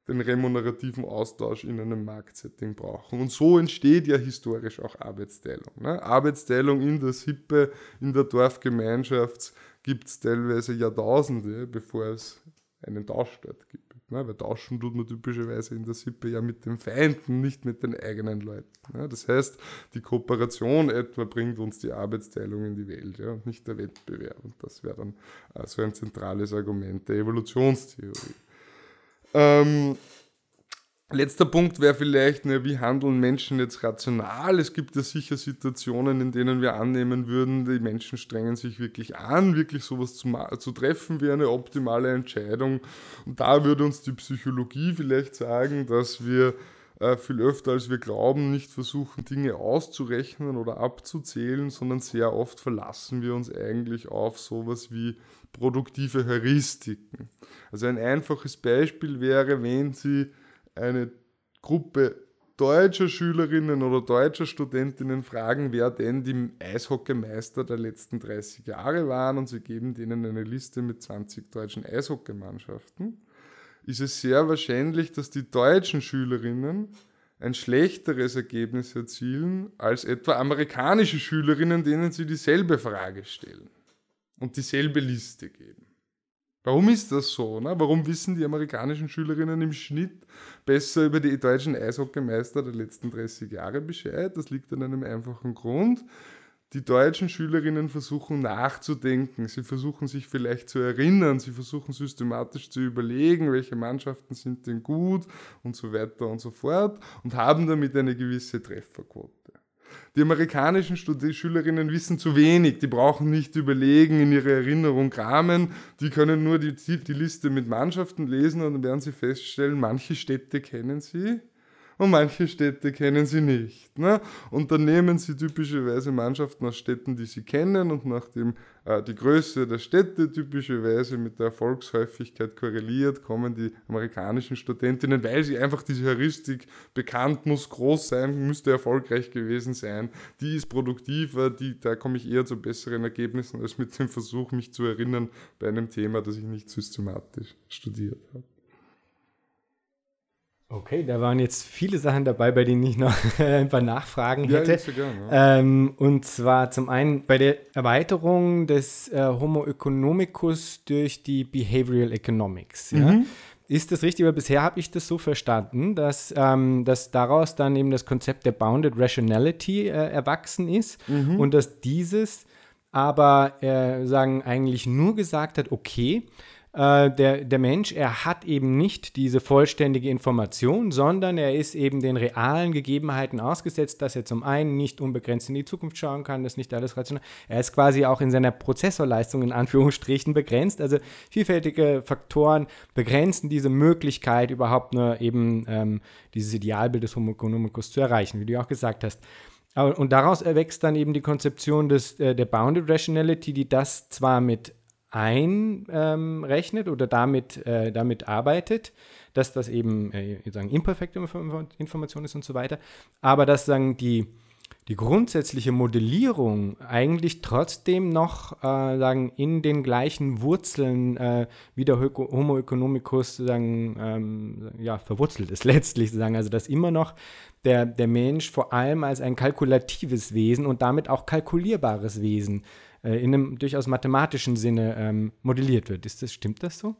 den remunerativen Austausch in einem Marktsetting brauchen. Und so entsteht ja historisch auch Arbeitsteilung. Ne? Arbeitsteilung in der Sippe, in der Dorfgemeinschaft gibt es teilweise Jahrtausende, bevor es einen Tausch dort gibt. Ne? Weil tauschen tut man typischerweise in der Sippe ja mit den Feinden, nicht mit den eigenen Leuten. Ne? Das heißt, die Kooperation etwa bringt uns die Arbeitsteilung in die Welt ja? nicht der Wettbewerb. Und das wäre dann äh, so ein zentrales Argument der Evolutionstheorie. Ähm, Letzter Punkt wäre vielleicht, ne, wie handeln Menschen jetzt rational? Es gibt ja sicher Situationen, in denen wir annehmen würden, die Menschen strengen sich wirklich an, wirklich sowas zu, zu treffen wie eine optimale Entscheidung. Und da würde uns die Psychologie vielleicht sagen, dass wir äh, viel öfter als wir glauben, nicht versuchen, Dinge auszurechnen oder abzuzählen, sondern sehr oft verlassen wir uns eigentlich auf sowas wie produktive Heuristiken. Also ein einfaches Beispiel wäre, wenn Sie eine Gruppe deutscher Schülerinnen oder deutscher Studentinnen fragen, wer denn die Eishockeymeister der letzten 30 Jahre waren und sie geben denen eine Liste mit 20 deutschen Eishockeymannschaften, ist es sehr wahrscheinlich, dass die deutschen Schülerinnen ein schlechteres Ergebnis erzielen als etwa amerikanische Schülerinnen, denen sie dieselbe Frage stellen und dieselbe Liste geben. Warum ist das so? Ne? Warum wissen die amerikanischen Schülerinnen im Schnitt besser über die deutschen Eishockeymeister der letzten 30 Jahre Bescheid? Das liegt an einem einfachen Grund. Die deutschen Schülerinnen versuchen nachzudenken, sie versuchen sich vielleicht zu erinnern, sie versuchen systematisch zu überlegen, welche Mannschaften sind denn gut und so weiter und so fort und haben damit eine gewisse Trefferquote. Die amerikanischen Schülerinnen wissen zu wenig, die brauchen nicht überlegen, in ihre Erinnerung kramen, die können nur die, die Liste mit Mannschaften lesen und dann werden sie feststellen, manche Städte kennen sie, und manche Städte kennen sie nicht. Ne? Und dann nehmen sie typischerweise Mannschaften aus Städten, die sie kennen und nachdem äh, die Größe der Städte typischerweise mit der Erfolgshäufigkeit korreliert, kommen die amerikanischen Studentinnen, weil sie einfach diese Heuristik bekannt muss, groß sein, müsste erfolgreich gewesen sein, die ist produktiver, die, da komme ich eher zu besseren Ergebnissen als mit dem Versuch, mich zu erinnern bei einem Thema, das ich nicht systematisch studiert habe. Okay, da waren jetzt viele Sachen dabei, bei denen ich noch ein paar Nachfragen hätte. Ja, gern, ja. ähm, und zwar zum einen bei der Erweiterung des äh, Homo economicus durch die Behavioral Economics. Mhm. Ja? Ist das richtig? Weil bisher habe ich das so verstanden, dass, ähm, dass daraus dann eben das Konzept der Bounded Rationality äh, erwachsen ist mhm. und dass dieses aber äh, sagen eigentlich nur gesagt hat, okay, äh, der, der Mensch, er hat eben nicht diese vollständige Information, sondern er ist eben den realen Gegebenheiten ausgesetzt, dass er zum einen nicht unbegrenzt in die Zukunft schauen kann, das ist nicht alles rational. Er ist quasi auch in seiner Prozessorleistung in Anführungsstrichen begrenzt. Also vielfältige Faktoren begrenzen diese Möglichkeit, überhaupt nur eben ähm, dieses Idealbild des Homo economicus zu erreichen, wie du auch gesagt hast. Und daraus erwächst dann eben die Konzeption des, äh, der Bounded Rationality, die das zwar mit einrechnet ähm, oder damit, äh, damit arbeitet, dass das eben äh, sagen, imperfekte Information ist und so weiter, aber dass sagen, die, die grundsätzliche Modellierung eigentlich trotzdem noch äh, sagen, in den gleichen Wurzeln äh, wie der Homo economicus sagen, ähm, ja, verwurzelt ist letztlich sagen. Also dass immer noch der, der Mensch vor allem als ein kalkulatives Wesen und damit auch kalkulierbares Wesen äh, in einem durchaus mathematischen Sinne ähm, modelliert wird. Ist das, stimmt das so?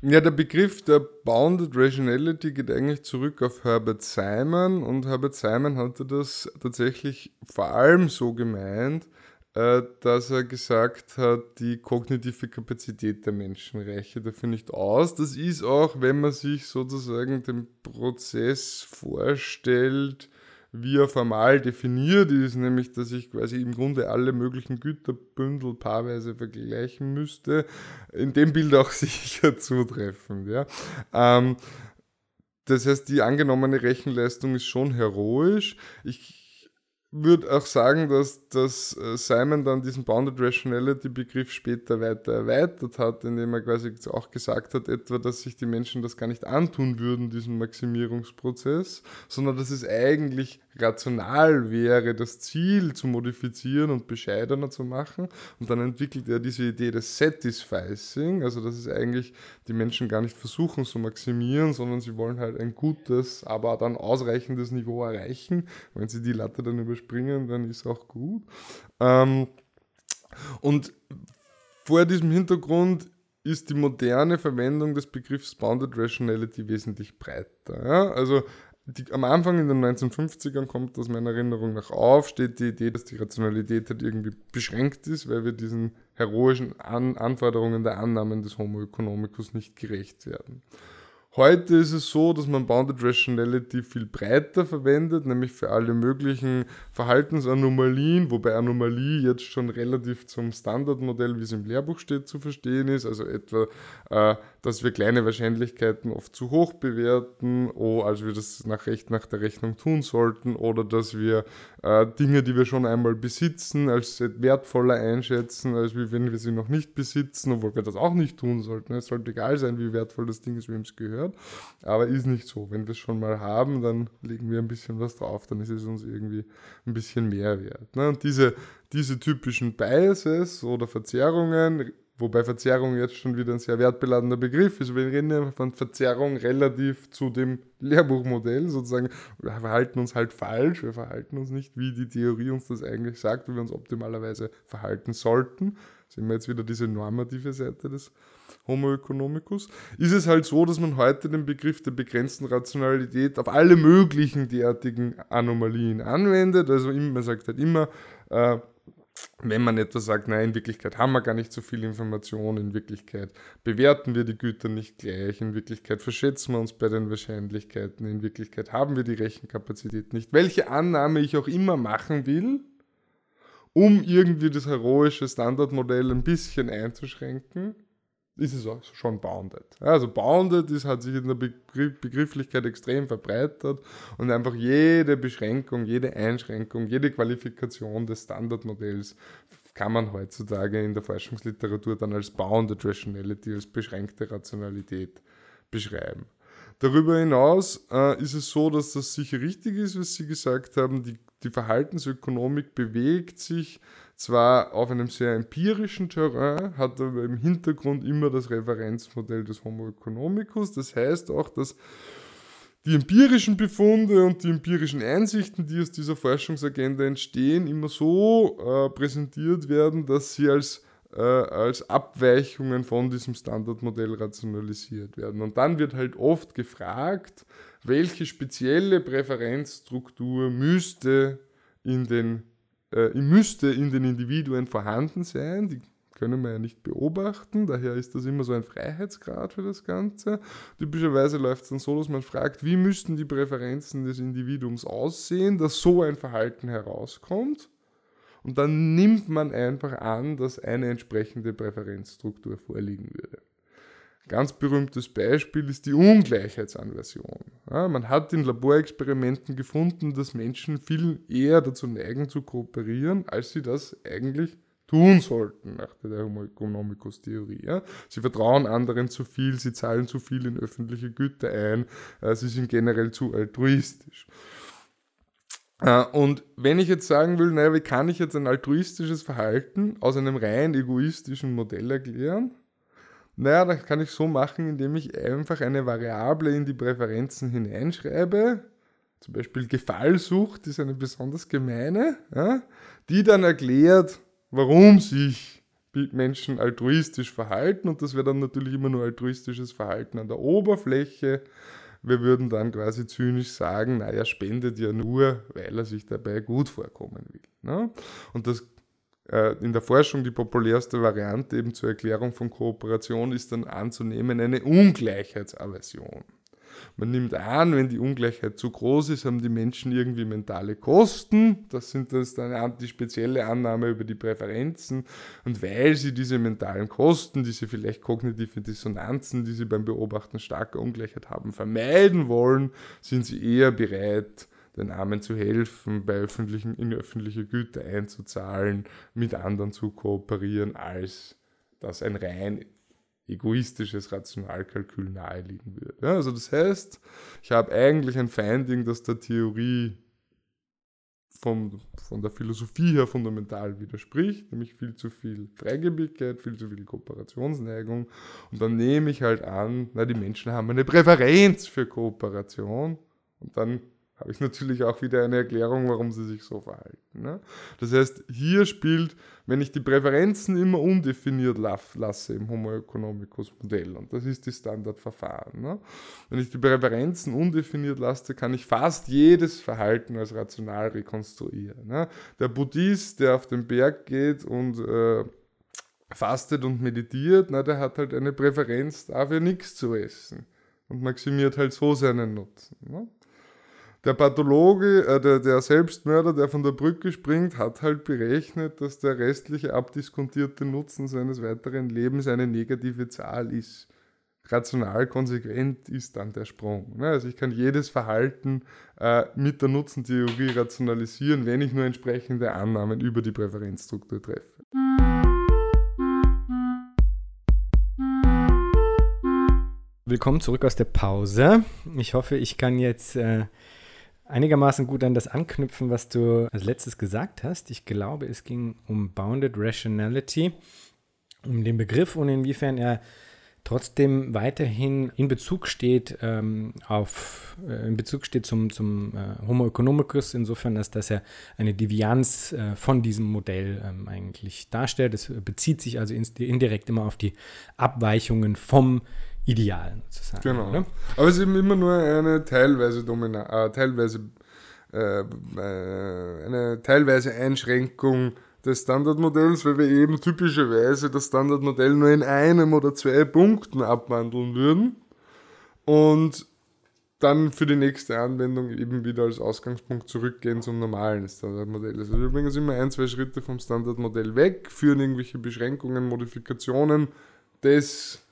Ja, der Begriff der Bounded Rationality geht eigentlich zurück auf Herbert Simon und Herbert Simon hatte das tatsächlich vor allem so gemeint, äh, dass er gesagt hat, die kognitive Kapazität der Menschen reiche dafür nicht aus. Das ist auch, wenn man sich sozusagen den Prozess vorstellt, wie er formal definiert ist, nämlich dass ich quasi im Grunde alle möglichen Güterbündel paarweise vergleichen müsste, in dem Bild auch sicher zutreffend. Ja. Ähm, das heißt, die angenommene Rechenleistung ist schon heroisch. Ich würde auch sagen, dass, dass äh, Simon dann diesen Bounded Rationality Begriff später weiter erweitert hat, indem er quasi auch gesagt hat, etwa, dass sich die Menschen das gar nicht antun würden, diesen Maximierungsprozess, sondern dass es eigentlich rational wäre, das Ziel zu modifizieren und bescheidener zu machen. Und dann entwickelt er diese Idee des Satisficing, also dass es eigentlich die Menschen gar nicht versuchen zu maximieren, sondern sie wollen halt ein gutes, aber dann ausreichendes Niveau erreichen. Wenn sie die Latte dann überspringen, dann ist auch gut. Ähm, und vor diesem Hintergrund ist die moderne Verwendung des Begriffs Bounded Rationality wesentlich breiter. Ja? Also die, am Anfang in den 1950ern kommt aus meiner Erinnerung nach auf, steht die Idee, dass die Rationalität halt irgendwie beschränkt ist, weil wir diesen heroischen An Anforderungen der Annahmen des Homo economicus nicht gerecht werden. Heute ist es so, dass man Bounded Rationality viel breiter verwendet, nämlich für alle möglichen Verhaltensanomalien, wobei Anomalie jetzt schon relativ zum Standardmodell, wie es im Lehrbuch steht, zu verstehen ist. Also etwa, äh, dass wir kleine Wahrscheinlichkeiten oft zu hoch bewerten, oh, als wir das nach Recht nach der Rechnung tun sollten, oder dass wir äh, Dinge, die wir schon einmal besitzen, als wertvoller einschätzen, als wenn wir sie noch nicht besitzen, obwohl wir das auch nicht tun sollten. Es sollte egal sein, wie wertvoll das Ding ist, wem es gehört. Aber ist nicht so. Wenn wir es schon mal haben, dann legen wir ein bisschen was drauf, dann ist es uns irgendwie ein bisschen mehr wert. Ne? Und diese, diese typischen Biases oder Verzerrungen, wobei Verzerrung jetzt schon wieder ein sehr wertbeladener Begriff ist. Wir reden von Verzerrung relativ zu dem Lehrbuchmodell, sozusagen. Wir verhalten uns halt falsch, wir verhalten uns nicht, wie die Theorie uns das eigentlich sagt, wie wir uns optimalerweise verhalten sollten. Sehen wir jetzt wieder diese normative Seite des Homo economicus, ist es halt so, dass man heute den Begriff der begrenzten Rationalität auf alle möglichen derartigen Anomalien anwendet. Also man sagt halt immer, äh, wenn man etwas sagt, nein, in Wirklichkeit haben wir gar nicht so viel Information, in Wirklichkeit bewerten wir die Güter nicht gleich, in Wirklichkeit verschätzen wir uns bei den Wahrscheinlichkeiten, in Wirklichkeit haben wir die Rechenkapazität nicht. Welche Annahme ich auch immer machen will, um irgendwie das heroische Standardmodell ein bisschen einzuschränken, ist es auch schon bounded. Also bounded ist, hat sich in der Begriff, Begrifflichkeit extrem verbreitert und einfach jede Beschränkung, jede Einschränkung, jede Qualifikation des Standardmodells kann man heutzutage in der Forschungsliteratur dann als bounded rationality, als beschränkte Rationalität beschreiben. Darüber hinaus äh, ist es so, dass das sicher richtig ist, was Sie gesagt haben, die, die Verhaltensökonomik bewegt sich zwar auf einem sehr empirischen Terrain, hat aber im Hintergrund immer das Referenzmodell des Homo economicus. Das heißt auch, dass die empirischen Befunde und die empirischen Einsichten, die aus dieser Forschungsagenda entstehen, immer so äh, präsentiert werden, dass sie als äh, als Abweichungen von diesem Standardmodell rationalisiert werden. Und dann wird halt oft gefragt, welche spezielle Präferenzstruktur müsste in den, äh, müsste in den Individuen vorhanden sein. Die können wir ja nicht beobachten, daher ist das immer so ein Freiheitsgrad für das Ganze. Typischerweise läuft es dann so, dass man fragt, wie müssten die Präferenzen des Individuums aussehen, dass so ein Verhalten herauskommt. Und dann nimmt man einfach an, dass eine entsprechende Präferenzstruktur vorliegen würde. Ganz berühmtes Beispiel ist die Ungleichheitsanversion. Ja, man hat in Laborexperimenten gefunden, dass Menschen viel eher dazu neigen zu kooperieren, als sie das eigentlich tun sollten nach der Homo economicus Theorie. Ja. Sie vertrauen anderen zu viel, sie zahlen zu viel in öffentliche Güter ein, äh, sie sind generell zu altruistisch. Äh, und wenn ich jetzt sagen will, naja, wie kann ich jetzt ein altruistisches Verhalten aus einem rein egoistischen Modell erklären? Naja, das kann ich so machen, indem ich einfach eine Variable in die Präferenzen hineinschreibe. Zum Beispiel Gefallsucht ist eine besonders gemeine, ja, die dann erklärt, warum sich Menschen altruistisch verhalten. Und das wäre dann natürlich immer nur altruistisches Verhalten an der Oberfläche. Wir würden dann quasi zynisch sagen, naja, spendet ja nur, weil er sich dabei gut vorkommen will. Ne? Und das in der Forschung die populärste Variante eben zur Erklärung von Kooperation ist dann anzunehmen eine Ungleichheitsaversion. Man nimmt an, wenn die Ungleichheit zu groß ist, haben die Menschen irgendwie mentale Kosten. Das sind das dann die spezielle Annahme über die Präferenzen. Und weil sie diese mentalen Kosten, diese vielleicht kognitive Dissonanzen, die sie beim Beobachten starker Ungleichheit haben, vermeiden wollen, sind sie eher bereit, den Armen zu helfen, bei öffentlichen, in öffentliche Güter einzuzahlen, mit anderen zu kooperieren, als dass ein rein egoistisches Rationalkalkül naheliegen würde. Ja, also das heißt, ich habe eigentlich ein Finding, das der Theorie vom, von der Philosophie her fundamental widerspricht, nämlich viel zu viel Freigebigkeit, viel zu viel Kooperationsneigung. Und dann nehme ich halt an, na, die Menschen haben eine Präferenz für Kooperation. Und dann habe ich natürlich auch wieder eine Erklärung, warum sie sich so verhalten. Ne? Das heißt, hier spielt, wenn ich die Präferenzen immer undefiniert lasse im Homo economicus Modell, und das ist die Standardverfahren. Ne? Wenn ich die Präferenzen undefiniert lasse, kann ich fast jedes Verhalten als rational rekonstruieren. Ne? Der Buddhist, der auf den Berg geht und äh, fastet und meditiert, na, der hat halt eine Präferenz dafür, nichts zu essen und maximiert halt so seinen Nutzen. Ne? Der Pathologe, äh, der, der Selbstmörder, der von der Brücke springt, hat halt berechnet, dass der restliche abdiskontierte Nutzen seines weiteren Lebens eine negative Zahl ist. Rational konsequent ist dann der Sprung. Ne? Also ich kann jedes Verhalten äh, mit der Nutzentheorie rationalisieren, wenn ich nur entsprechende Annahmen über die Präferenzstruktur treffe. Willkommen zurück aus der Pause. Ich hoffe, ich kann jetzt äh, einigermaßen gut an das anknüpfen, was du als letztes gesagt hast. Ich glaube, es ging um Bounded Rationality, um den Begriff und inwiefern er trotzdem weiterhin in Bezug steht ähm, auf äh, in Bezug steht zum, zum äh, Homo economicus, insofern, dass das ja eine Devianz äh, von diesem Modell ähm, eigentlich darstellt. Es bezieht sich also indirekt immer auf die Abweichungen vom Idealen sozusagen. Genau. Oder? Aber es ist eben immer nur eine teilweise Domina äh, teilweise äh, äh, eine teilweise Einschränkung des Standardmodells, weil wir eben typischerweise das Standardmodell nur in einem oder zwei Punkten abwandeln würden und dann für die nächste Anwendung eben wieder als Ausgangspunkt zurückgehen zum normalen Standardmodell. Also uns immer ein, zwei Schritte vom Standardmodell weg, führen irgendwelche Beschränkungen, Modifikationen des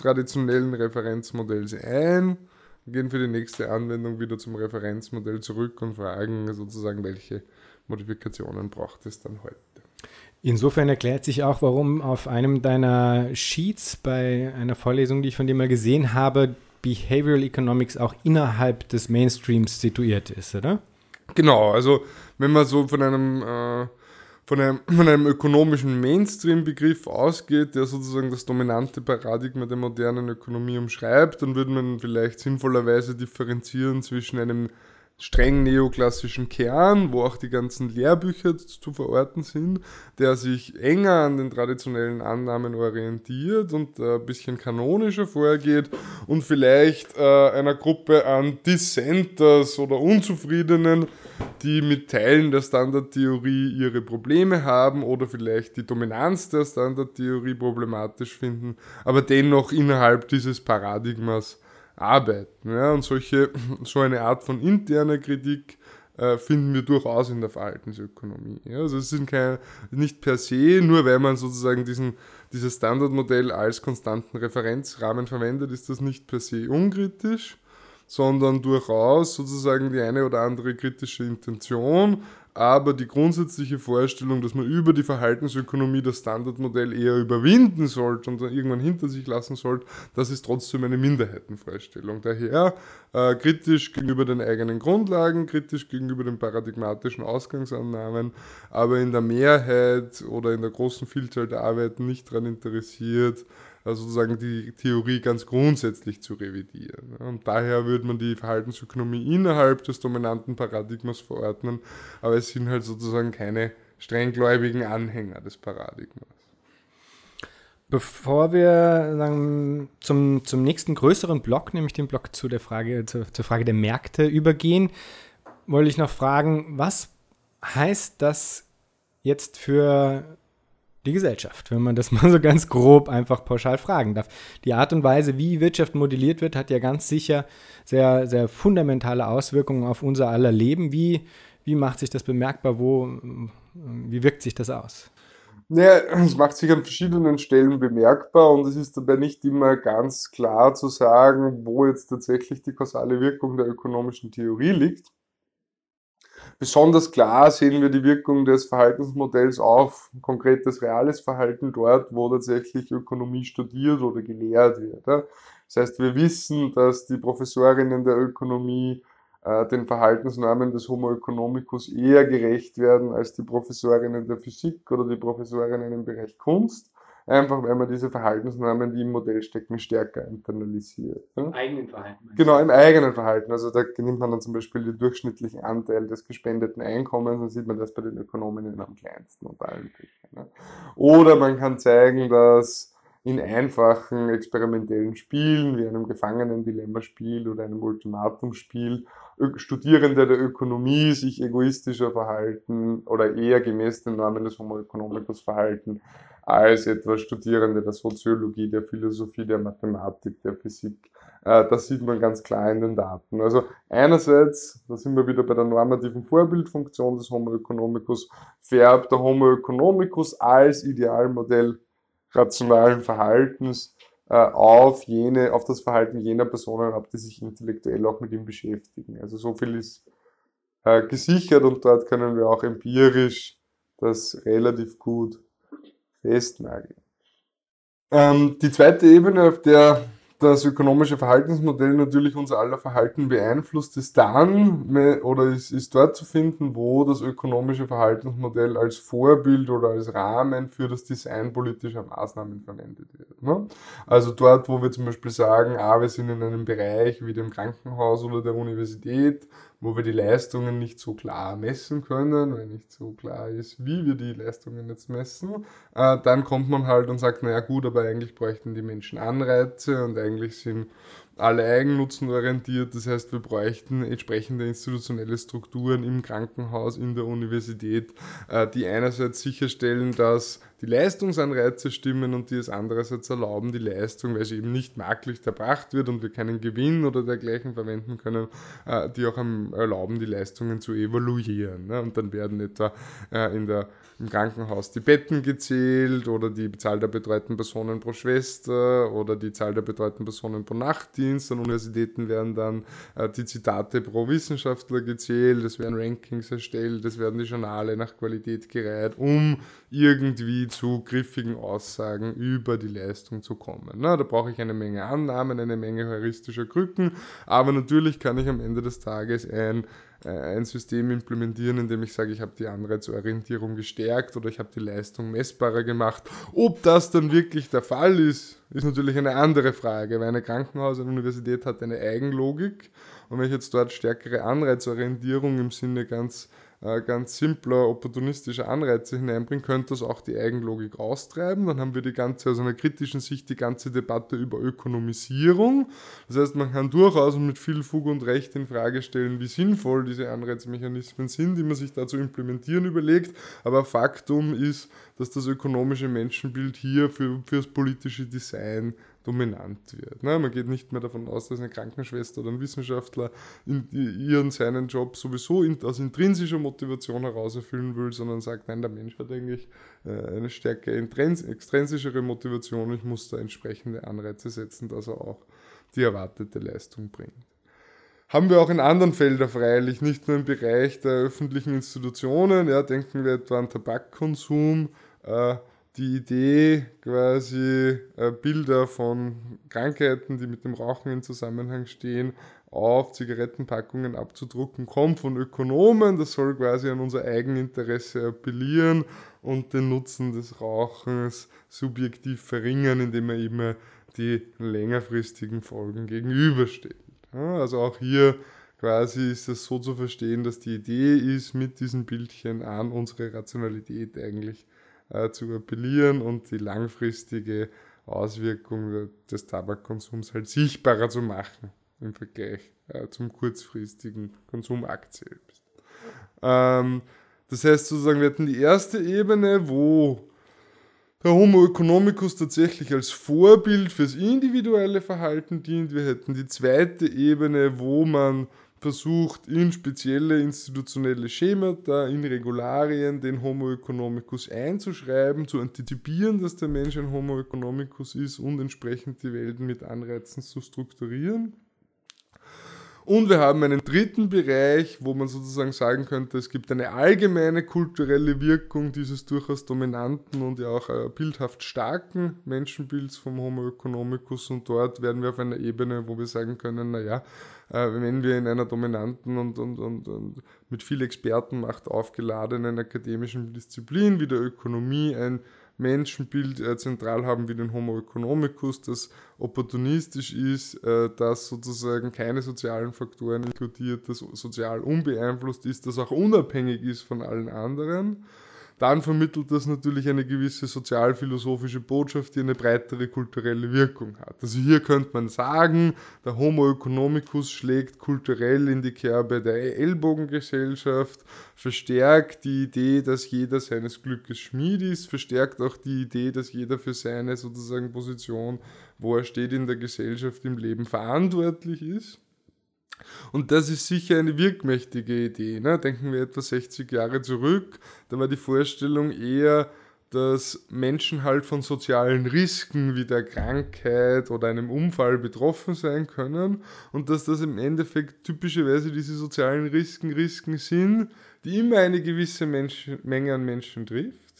traditionellen Referenzmodells ein, gehen für die nächste Anwendung wieder zum Referenzmodell zurück und fragen sozusagen, welche Modifikationen braucht es dann heute. Insofern erklärt sich auch, warum auf einem deiner Sheets bei einer Vorlesung, die ich von dir mal gesehen habe, Behavioral Economics auch innerhalb des Mainstreams situiert ist, oder? Genau, also wenn man so von einem äh, von einem, von einem ökonomischen Mainstream-Begriff ausgeht, der sozusagen das dominante Paradigma der modernen Ökonomie umschreibt, dann würde man vielleicht sinnvollerweise differenzieren zwischen einem streng neoklassischen Kern, wo auch die ganzen Lehrbücher zu verorten sind, der sich enger an den traditionellen Annahmen orientiert und äh, ein bisschen kanonischer vorgeht und vielleicht äh, einer Gruppe an Dissenters oder Unzufriedenen, die mit Teilen der Standardtheorie ihre Probleme haben oder vielleicht die Dominanz der Standardtheorie problematisch finden, aber dennoch innerhalb dieses Paradigmas arbeiten. Ja? Und solche, so eine Art von interner Kritik äh, finden wir durchaus in der Verhaltensökonomie. Ja? Also es sind keine, nicht per se, nur weil man sozusagen diesen, dieses Standardmodell als konstanten Referenzrahmen verwendet, ist das nicht per se unkritisch, sondern durchaus sozusagen die eine oder andere kritische Intention aber die grundsätzliche Vorstellung, dass man über die Verhaltensökonomie das Standardmodell eher überwinden sollte und dann irgendwann hinter sich lassen sollte, das ist trotzdem eine Minderheitenvorstellung. Daher äh, kritisch gegenüber den eigenen Grundlagen, kritisch gegenüber den paradigmatischen Ausgangsannahmen, aber in der Mehrheit oder in der großen Vielzahl der Arbeiten nicht daran interessiert, also sozusagen die Theorie ganz grundsätzlich zu revidieren. Und daher würde man die Verhaltensökonomie innerhalb des dominanten Paradigmas verordnen, aber es sind halt sozusagen keine strenggläubigen Anhänger des Paradigmas. Bevor wir sagen, zum, zum nächsten größeren Block, nämlich den Block zu der Frage, zu, zur Frage der Märkte übergehen, wollte ich noch fragen, was heißt das jetzt für die Gesellschaft, wenn man das mal so ganz grob einfach pauschal fragen darf. Die Art und Weise, wie Wirtschaft modelliert wird, hat ja ganz sicher sehr, sehr fundamentale Auswirkungen auf unser aller Leben. Wie, wie macht sich das bemerkbar? Wo, wie wirkt sich das aus? Ja, es macht sich an verschiedenen Stellen bemerkbar und es ist dabei nicht immer ganz klar zu sagen, wo jetzt tatsächlich die kausale Wirkung der ökonomischen Theorie liegt. Besonders klar sehen wir die Wirkung des Verhaltensmodells auf konkretes reales Verhalten dort, wo tatsächlich Ökonomie studiert oder gelehrt wird. Das heißt, wir wissen, dass die Professorinnen der Ökonomie äh, den Verhaltensnormen des Homo economicus eher gerecht werden als die Professorinnen der Physik oder die Professorinnen im Bereich Kunst. Einfach weil man diese Verhaltensnormen, die im Modell stecken, stärker internalisiert. Im eigenen Verhalten. Genau, im eigenen Verhalten. Also da nimmt man dann zum Beispiel den durchschnittlichen Anteil des gespendeten Einkommens, dann sieht man das bei den Ökonominnen am kleinsten unter allen Fächern. Oder man kann zeigen, dass in einfachen experimentellen Spielen wie einem Gefangenen-Dilemma-Spiel oder einem Ultimatumspiel Studierende der Ökonomie sich egoistischer verhalten oder eher gemäß den Normen des Homo economicus verhalten als etwa Studierende der Soziologie, der Philosophie, der Mathematik, der Physik. Äh, das sieht man ganz klar in den Daten. Also einerseits, da sind wir wieder bei der normativen Vorbildfunktion des Homo economicus, färbt der Homo economicus als Idealmodell rationalen Verhaltens äh, auf jene, auf das Verhalten jener Personen ab, die sich intellektuell auch mit ihm beschäftigen. Also so viel ist äh, gesichert und dort können wir auch empirisch das relativ gut festnageln. Ähm, die zweite Ebene, auf der das ökonomische Verhaltensmodell natürlich unser aller Verhalten beeinflusst, ist dann oder ist, ist dort zu finden, wo das ökonomische Verhaltensmodell als Vorbild oder als Rahmen für das Design politischer Maßnahmen verwendet wird. Ne? Also dort, wo wir zum Beispiel sagen, ah, wir sind in einem Bereich wie dem Krankenhaus oder der Universität, wo wir die Leistungen nicht so klar messen können, weil nicht so klar ist, wie wir die Leistungen jetzt messen, äh, dann kommt man halt und sagt, naja gut, aber eigentlich bräuchten die Menschen Anreize und eigentlich sind alle eigennutzenorientiert. Das heißt, wir bräuchten entsprechende institutionelle Strukturen im Krankenhaus, in der Universität, äh, die einerseits sicherstellen, dass die Leistungsanreize stimmen und die es andererseits erlauben, die Leistung, weil sie eben nicht marktlich erbracht wird und wir keinen Gewinn oder dergleichen verwenden können, äh, die auch erlauben, die Leistungen zu evaluieren. Ne? Und dann werden etwa äh, in der, im Krankenhaus die Betten gezählt oder die Zahl der betreuten Personen pro Schwester oder die Zahl der betreuten Personen pro Nachtdienst. An Universitäten werden dann äh, die Zitate pro Wissenschaftler gezählt, es werden Rankings erstellt, es werden die Journale nach Qualität gereiht, um irgendwie zu griffigen Aussagen über die Leistung zu kommen. Na, da brauche ich eine Menge Annahmen, eine Menge heuristischer Krücken, aber natürlich kann ich am Ende des Tages ein äh, ein System implementieren, in dem ich sage, ich habe die Anreizorientierung gestärkt oder ich habe die Leistung messbarer gemacht. Ob das dann wirklich der Fall ist, ist natürlich eine andere Frage, weil eine Krankenhaus, eine Universität hat eine Eigenlogik und wenn ich jetzt dort stärkere Anreizorientierung im Sinne ganz äh, ganz simpler, opportunistischer Anreize hineinbringt, könnte das auch die Eigenlogik austreiben. Dann haben wir die ganze, aus einer kritischen Sicht, die ganze Debatte über Ökonomisierung. Das heißt, man kann durchaus mit viel Fug und Recht in Frage stellen, wie sinnvoll diese Anreizmechanismen sind, die man sich da zu implementieren überlegt. Aber Faktum ist, dass das ökonomische Menschenbild hier für, für das politische Design dominant wird. Ne? Man geht nicht mehr davon aus, dass eine Krankenschwester oder ein Wissenschaftler in ihren seinen Job sowieso aus intrinsischer Motivation heraus erfüllen will, sondern sagt, nein, der Mensch hat eigentlich äh, eine stärker extrinsischere Motivation. Ich muss da entsprechende Anreize setzen, dass er auch die erwartete Leistung bringt. Haben wir auch in anderen Feldern freilich, nicht nur im Bereich der öffentlichen Institutionen. Ja, denken wir etwa an Tabakkonsum. Äh, die Idee, quasi äh, Bilder von Krankheiten, die mit dem Rauchen in Zusammenhang stehen, auf Zigarettenpackungen abzudrucken, kommt von Ökonomen. Das soll quasi an unser Eigeninteresse appellieren und den Nutzen des Rauchens subjektiv verringern, indem er immer die längerfristigen Folgen gegenüberstellt. Ja, also auch hier quasi ist es so zu verstehen, dass die Idee ist, mit diesen Bildchen an unsere Rationalität eigentlich äh, zu appellieren und die langfristige Auswirkung des Tabakkonsums halt sichtbarer zu machen im Vergleich äh, zum kurzfristigen Konsumakt selbst. Ähm, das heißt sozusagen, wir hatten die erste Ebene, wo der Homo economicus tatsächlich als Vorbild fürs individuelle Verhalten dient. Wir hätten die zweite Ebene, wo man versucht in spezielle institutionelle Schemata, in Regularien den Homo economicus einzuschreiben, zu antizipieren, dass der Mensch ein Homo economicus ist und entsprechend die Welt mit Anreizen zu strukturieren. Und wir haben einen dritten Bereich, wo man sozusagen sagen könnte, es gibt eine allgemeine kulturelle Wirkung dieses durchaus dominanten und ja auch äh, bildhaft starken Menschenbilds vom Homo economicus. Und dort werden wir auf einer Ebene, wo wir sagen können, naja, äh, wenn wir in einer dominanten und, und, und, und mit viel Expertenmacht aufgeladenen akademischen Disziplin wie der Ökonomie ein Menschenbild äh, zentral haben wie den Homo economicus, das opportunistisch ist, äh, das sozusagen keine sozialen Faktoren inkludiert, das sozial unbeeinflusst ist, das auch unabhängig ist von allen anderen dann vermittelt das natürlich eine gewisse sozialphilosophische Botschaft, die eine breitere kulturelle Wirkung hat. Also hier könnte man sagen, der Homo economicus schlägt kulturell in die Kerbe der Ellbogengesellschaft, verstärkt die Idee, dass jeder seines Glückes Schmied ist, verstärkt auch die Idee, dass jeder für seine sozusagen Position, wo er steht in der Gesellschaft, im Leben verantwortlich ist. Und das ist sicher eine wirkmächtige Idee. Ne? Denken wir etwa 60 Jahre zurück, da war die Vorstellung eher, dass Menschen halt von sozialen Risiken wie der Krankheit oder einem Unfall betroffen sein können und dass das im Endeffekt typischerweise diese sozialen Risiken Risiken sind, die immer eine gewisse Menschen, Menge an Menschen trifft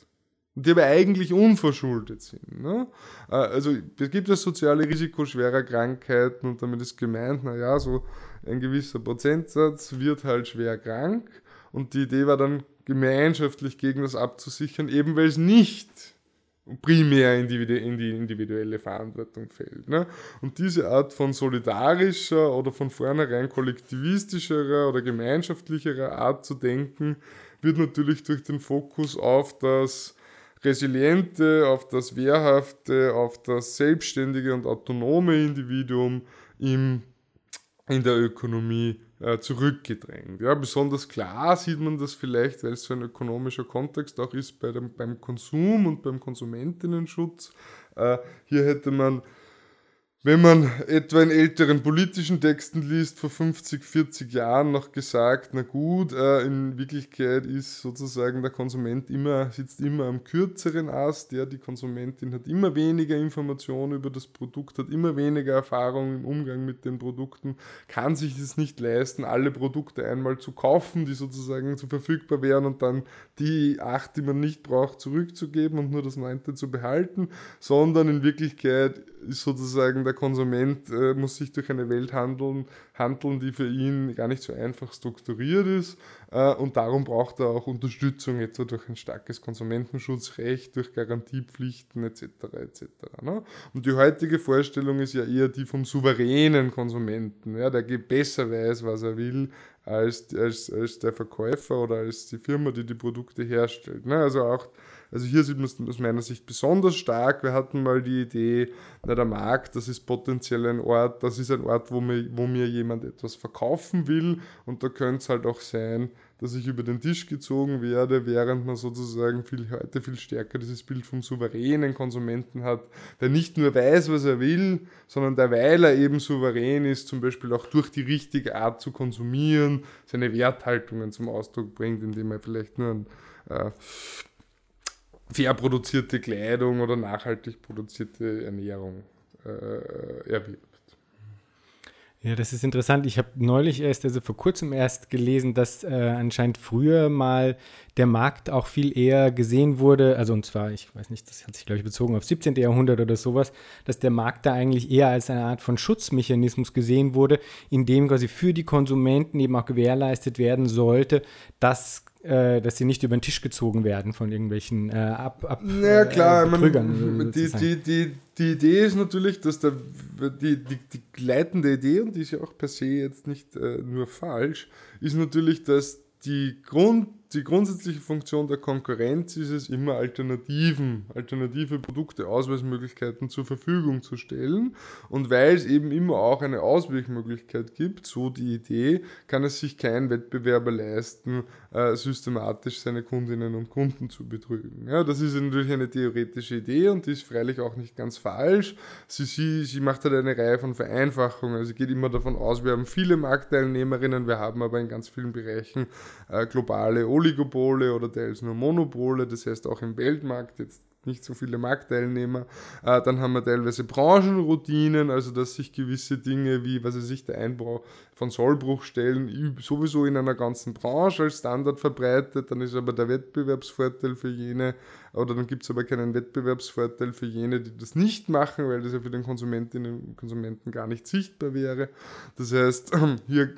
die aber eigentlich unverschuldet sind. Ne? Äh, also es gibt das soziale Risiko schwerer Krankheiten und damit ist gemeint, naja, so ein gewisser Prozentsatz wird halt schwer krank und die Idee war dann gemeinschaftlich gegen das abzusichern, eben weil es nicht primär in die, in die individuelle Verantwortung fällt. Ne? Und diese Art von solidarischer oder von vornherein kollektivistischerer oder gemeinschaftlicherer Art zu denken, wird natürlich durch den Fokus auf das resiliente, auf das wehrhafte, auf das selbstständige und autonome Individuum im, in der Ökonomie äh, zurückgedrängt. Ja, besonders klar sieht man das vielleicht, weil es so ein ökonomischer Kontext auch ist bei dem, beim Konsum und beim Konsumentinnenschutz. Äh, hier hätte man wenn man etwa in älteren politischen Texten liest, vor 50, 40 Jahren noch gesagt, na gut, äh, in Wirklichkeit ist sozusagen der Konsument immer, sitzt immer am kürzeren Ast, ja, die Konsumentin hat immer weniger Informationen über das Produkt, hat immer weniger Erfahrung im Umgang mit den Produkten, kann sich es nicht leisten, alle Produkte einmal zu kaufen, die sozusagen zu verfügbar wären und dann die acht, die man nicht braucht, zurückzugeben und nur das neunte zu behalten, sondern in Wirklichkeit ist sozusagen der Konsument äh, muss sich durch eine Welt handeln, handeln, die für ihn gar nicht so einfach strukturiert ist äh, und darum braucht er auch Unterstützung, etwa durch ein starkes Konsumentenschutzrecht, durch Garantiepflichten etc. etc. Ne? Und die heutige Vorstellung ist ja eher die vom souveränen Konsumenten, ja, der besser weiß, was er will, als, als, als der Verkäufer oder als die Firma, die die Produkte herstellt. Ne? Also auch also hier sieht man es aus meiner Sicht besonders stark. Wir hatten mal die Idee, na, der Markt, das ist potenziell ein Ort, das ist ein Ort, wo mir, wo mir jemand etwas verkaufen will und da könnte es halt auch sein, dass ich über den Tisch gezogen werde, während man sozusagen viel, heute viel stärker dieses Bild vom souveränen Konsumenten hat, der nicht nur weiß, was er will, sondern der, weil er eben souverän ist, zum Beispiel auch durch die richtige Art zu konsumieren, seine Werthaltungen zum Ausdruck bringt, indem er vielleicht nur ein äh, fair produzierte Kleidung oder nachhaltig produzierte Ernährung äh, erwirbt. Ja, das ist interessant. Ich habe neulich erst, also vor kurzem erst gelesen, dass äh, anscheinend früher mal der Markt auch viel eher gesehen wurde, also und zwar, ich weiß nicht, das hat sich, glaube ich, bezogen auf 17. Jahrhundert oder sowas, dass der Markt da eigentlich eher als eine Art von Schutzmechanismus gesehen wurde, in dem quasi für die Konsumenten eben auch gewährleistet werden sollte, dass äh, dass sie nicht über den Tisch gezogen werden von irgendwelchen äh, ab, ab Ja klar, äh, man, die, die, die, die Idee ist natürlich, dass der, die, die, die leitende Idee, und die ist ja auch per se jetzt nicht äh, nur falsch, ist natürlich, dass die Grund die grundsätzliche Funktion der Konkurrenz ist es immer Alternativen, alternative Produkte, Ausweismöglichkeiten zur Verfügung zu stellen. Und weil es eben immer auch eine Ausweichmöglichkeit gibt, so die Idee, kann es sich kein Wettbewerber leisten, äh, systematisch seine Kundinnen und Kunden zu betrügen. Ja, das ist natürlich eine theoretische Idee und die ist freilich auch nicht ganz falsch. Sie, sie, sie macht halt eine Reihe von Vereinfachungen. Also sie geht immer davon aus, wir haben viele Marktteilnehmerinnen, wir haben aber in ganz vielen Bereichen äh, globale Oligopole oder teils nur Monopole, das heißt auch im Weltmarkt jetzt nicht so viele Marktteilnehmer. Äh, dann haben wir teilweise Branchenroutinen, also dass sich gewisse Dinge wie, was weiß ich, der Einbau von Sollbruchstellen sowieso in einer ganzen Branche als Standard verbreitet. Dann ist aber der Wettbewerbsvorteil für jene, oder dann gibt es aber keinen Wettbewerbsvorteil für jene, die das nicht machen, weil das ja für den Konsumentinnen und Konsumenten gar nicht sichtbar wäre. Das heißt, hier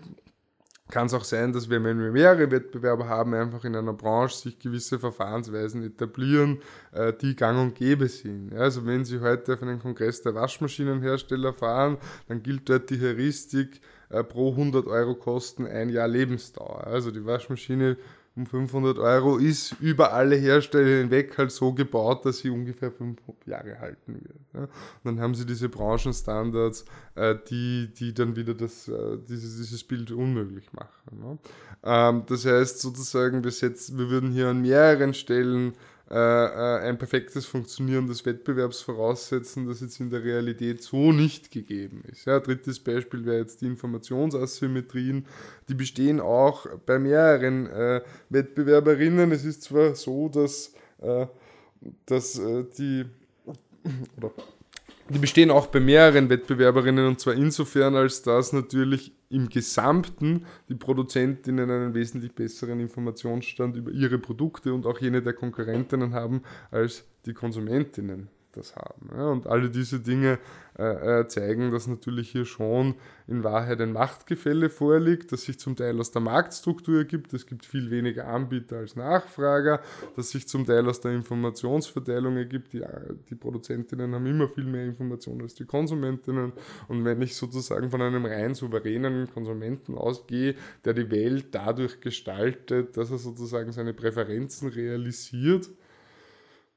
kann es auch sein, dass wir, wenn wir mehrere Wettbewerber haben, einfach in einer Branche sich gewisse Verfahrensweisen etablieren, äh, die gang und gäbe sind. Also wenn Sie heute auf einen Kongress der Waschmaschinenhersteller fahren, dann gilt dort die Heuristik äh, pro 100 Euro Kosten ein Jahr Lebensdauer. Also die Waschmaschine um 500 Euro ist über alle Hersteller hinweg halt so gebaut, dass sie ungefähr fünf Jahre halten wird. Ja. Dann haben sie diese Branchenstandards, äh, die, die dann wieder das, äh, dieses, dieses Bild unmöglich machen. Ne. Ähm, das heißt sozusagen, wir, setzen, wir würden hier an mehreren Stellen ein perfektes Funktionieren des Wettbewerbs voraussetzen, das jetzt in der Realität so nicht gegeben ist. Ja, drittes Beispiel wäre jetzt die Informationsasymmetrien. Die bestehen auch bei mehreren äh, Wettbewerberinnen. Es ist zwar so, dass, äh, dass äh, die die bestehen auch bei mehreren Wettbewerberinnen und zwar insofern, als dass natürlich im Gesamten die Produzentinnen einen wesentlich besseren Informationsstand über ihre Produkte und auch jene der Konkurrentinnen haben als die Konsumentinnen das haben. Ja, und alle diese Dinge äh, äh, zeigen, dass natürlich hier schon in Wahrheit ein Machtgefälle vorliegt, das sich zum Teil aus der Marktstruktur ergibt. Es gibt viel weniger Anbieter als Nachfrager, das sich zum Teil aus der Informationsverteilung ergibt. Die, die Produzentinnen haben immer viel mehr Informationen als die Konsumentinnen. Und wenn ich sozusagen von einem rein souveränen Konsumenten ausgehe, der die Welt dadurch gestaltet, dass er sozusagen seine Präferenzen realisiert, äh,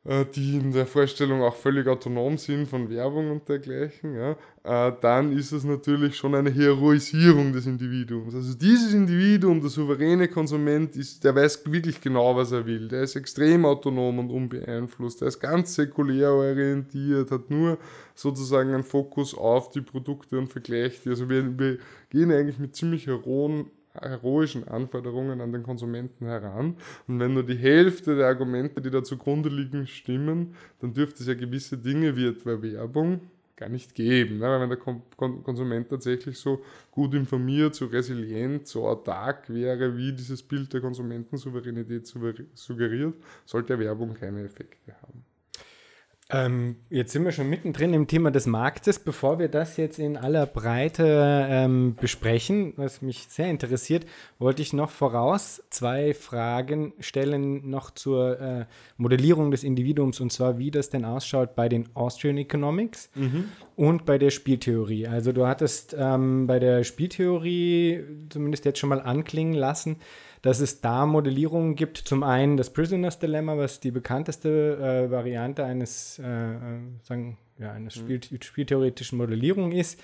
die in der Vorstellung auch völlig autonom sind von Werbung und dergleichen, ja, äh, dann ist es natürlich schon eine Heroisierung des Individuums. Also dieses Individuum, der souveräne Konsument, ist, der weiß wirklich genau, was er will. Der ist extrem autonom und unbeeinflusst. Der ist ganz säkulär orientiert, hat nur sozusagen einen Fokus auf die Produkte und vergleicht die. Also wir, wir gehen eigentlich mit ziemlich heroen heroischen Anforderungen an den Konsumenten heran. Und wenn nur die Hälfte der Argumente, die da zugrunde liegen, stimmen, dann dürfte es ja gewisse Dinge wie etwa Werbung gar nicht geben. Ne? Weil wenn der Konsument tatsächlich so gut informiert, so resilient, so autark wäre, wie dieses Bild der Konsumentensouveränität suggeriert, sollte Werbung keine Effekte haben. Ähm, jetzt sind wir schon mittendrin im Thema des Marktes. Bevor wir das jetzt in aller Breite ähm, besprechen, was mich sehr interessiert, wollte ich noch voraus zwei Fragen stellen noch zur äh, Modellierung des Individuums und zwar, wie das denn ausschaut bei den Austrian Economics mhm. und bei der Spieltheorie. Also du hattest ähm, bei der Spieltheorie zumindest jetzt schon mal anklingen lassen, dass es da Modellierungen gibt. Zum einen das Prisoners Dilemma, was die bekannteste äh, Variante eines, äh, äh sagen, ja, eines mhm. Spiel spieltheoretischen Modellierung ist.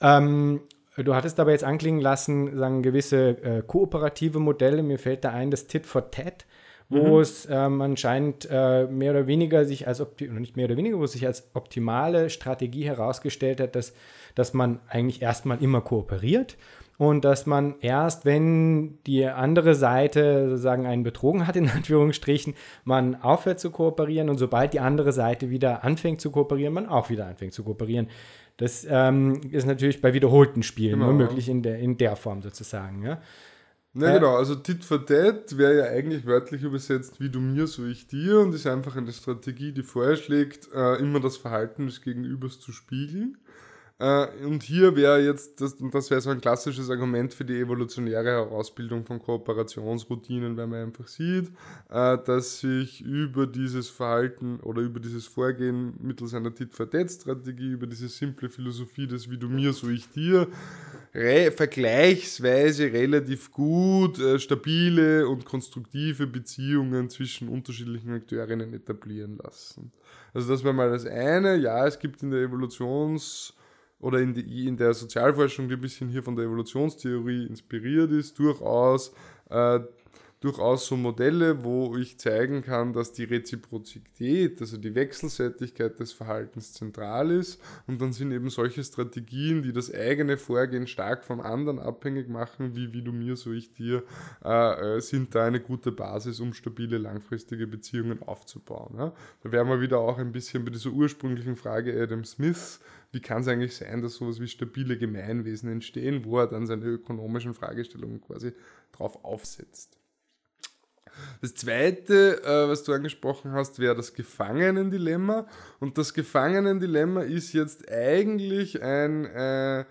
Ähm, du hattest aber jetzt anklingen lassen, sagen gewisse äh, kooperative Modelle. Mir fällt da ein, das Tit for Tat, wo mhm. es ähm, anscheinend äh, mehr oder weniger sich als nicht mehr oder weniger, wo es sich als optimale Strategie herausgestellt hat, dass, dass man eigentlich erstmal immer kooperiert und dass man erst, wenn die andere Seite sozusagen einen betrogen hat, in Anführungsstrichen, man aufhört zu kooperieren und sobald die andere Seite wieder anfängt zu kooperieren, man auch wieder anfängt zu kooperieren. Das ähm, ist natürlich bei wiederholten Spielen genau. nur möglich in der, in der Form sozusagen. Ja. Na ja, genau, also Tit for Tat wäre ja eigentlich wörtlich übersetzt, wie du mir, so ich dir und ist einfach eine Strategie, die vorschlägt, äh, immer das Verhalten des Gegenübers zu spiegeln. Äh, und hier wäre jetzt, das, das wäre so ein klassisches Argument für die evolutionäre Herausbildung von Kooperationsroutinen, weil man einfach sieht, äh, dass sich über dieses Verhalten oder über dieses Vorgehen mittels einer Tit-for-Tat-Strategie, über diese simple Philosophie des Wie du mir, so ich dir, re vergleichsweise relativ gut äh, stabile und konstruktive Beziehungen zwischen unterschiedlichen Akteurinnen etablieren lassen. Also das wäre mal das eine. Ja, es gibt in der Evolutions- oder in, die, in der Sozialforschung, die ein bisschen hier von der Evolutionstheorie inspiriert ist, durchaus, äh, durchaus so Modelle, wo ich zeigen kann, dass die Reziprozität, also die Wechselseitigkeit des Verhaltens zentral ist. Und dann sind eben solche Strategien, die das eigene Vorgehen stark vom anderen abhängig machen, wie wie du mir, so ich dir, äh, äh sind da eine gute Basis, um stabile langfristige Beziehungen aufzubauen. Ja? Da wären wir wieder auch ein bisschen bei dieser ursprünglichen Frage Adam Smiths, wie kann es eigentlich sein, dass sowas wie stabile Gemeinwesen entstehen, wo er dann seine ökonomischen Fragestellungen quasi drauf aufsetzt. Das zweite, äh, was du angesprochen hast, wäre das Gefangenendilemma. Und das Gefangenendilemma ist jetzt eigentlich ein, äh,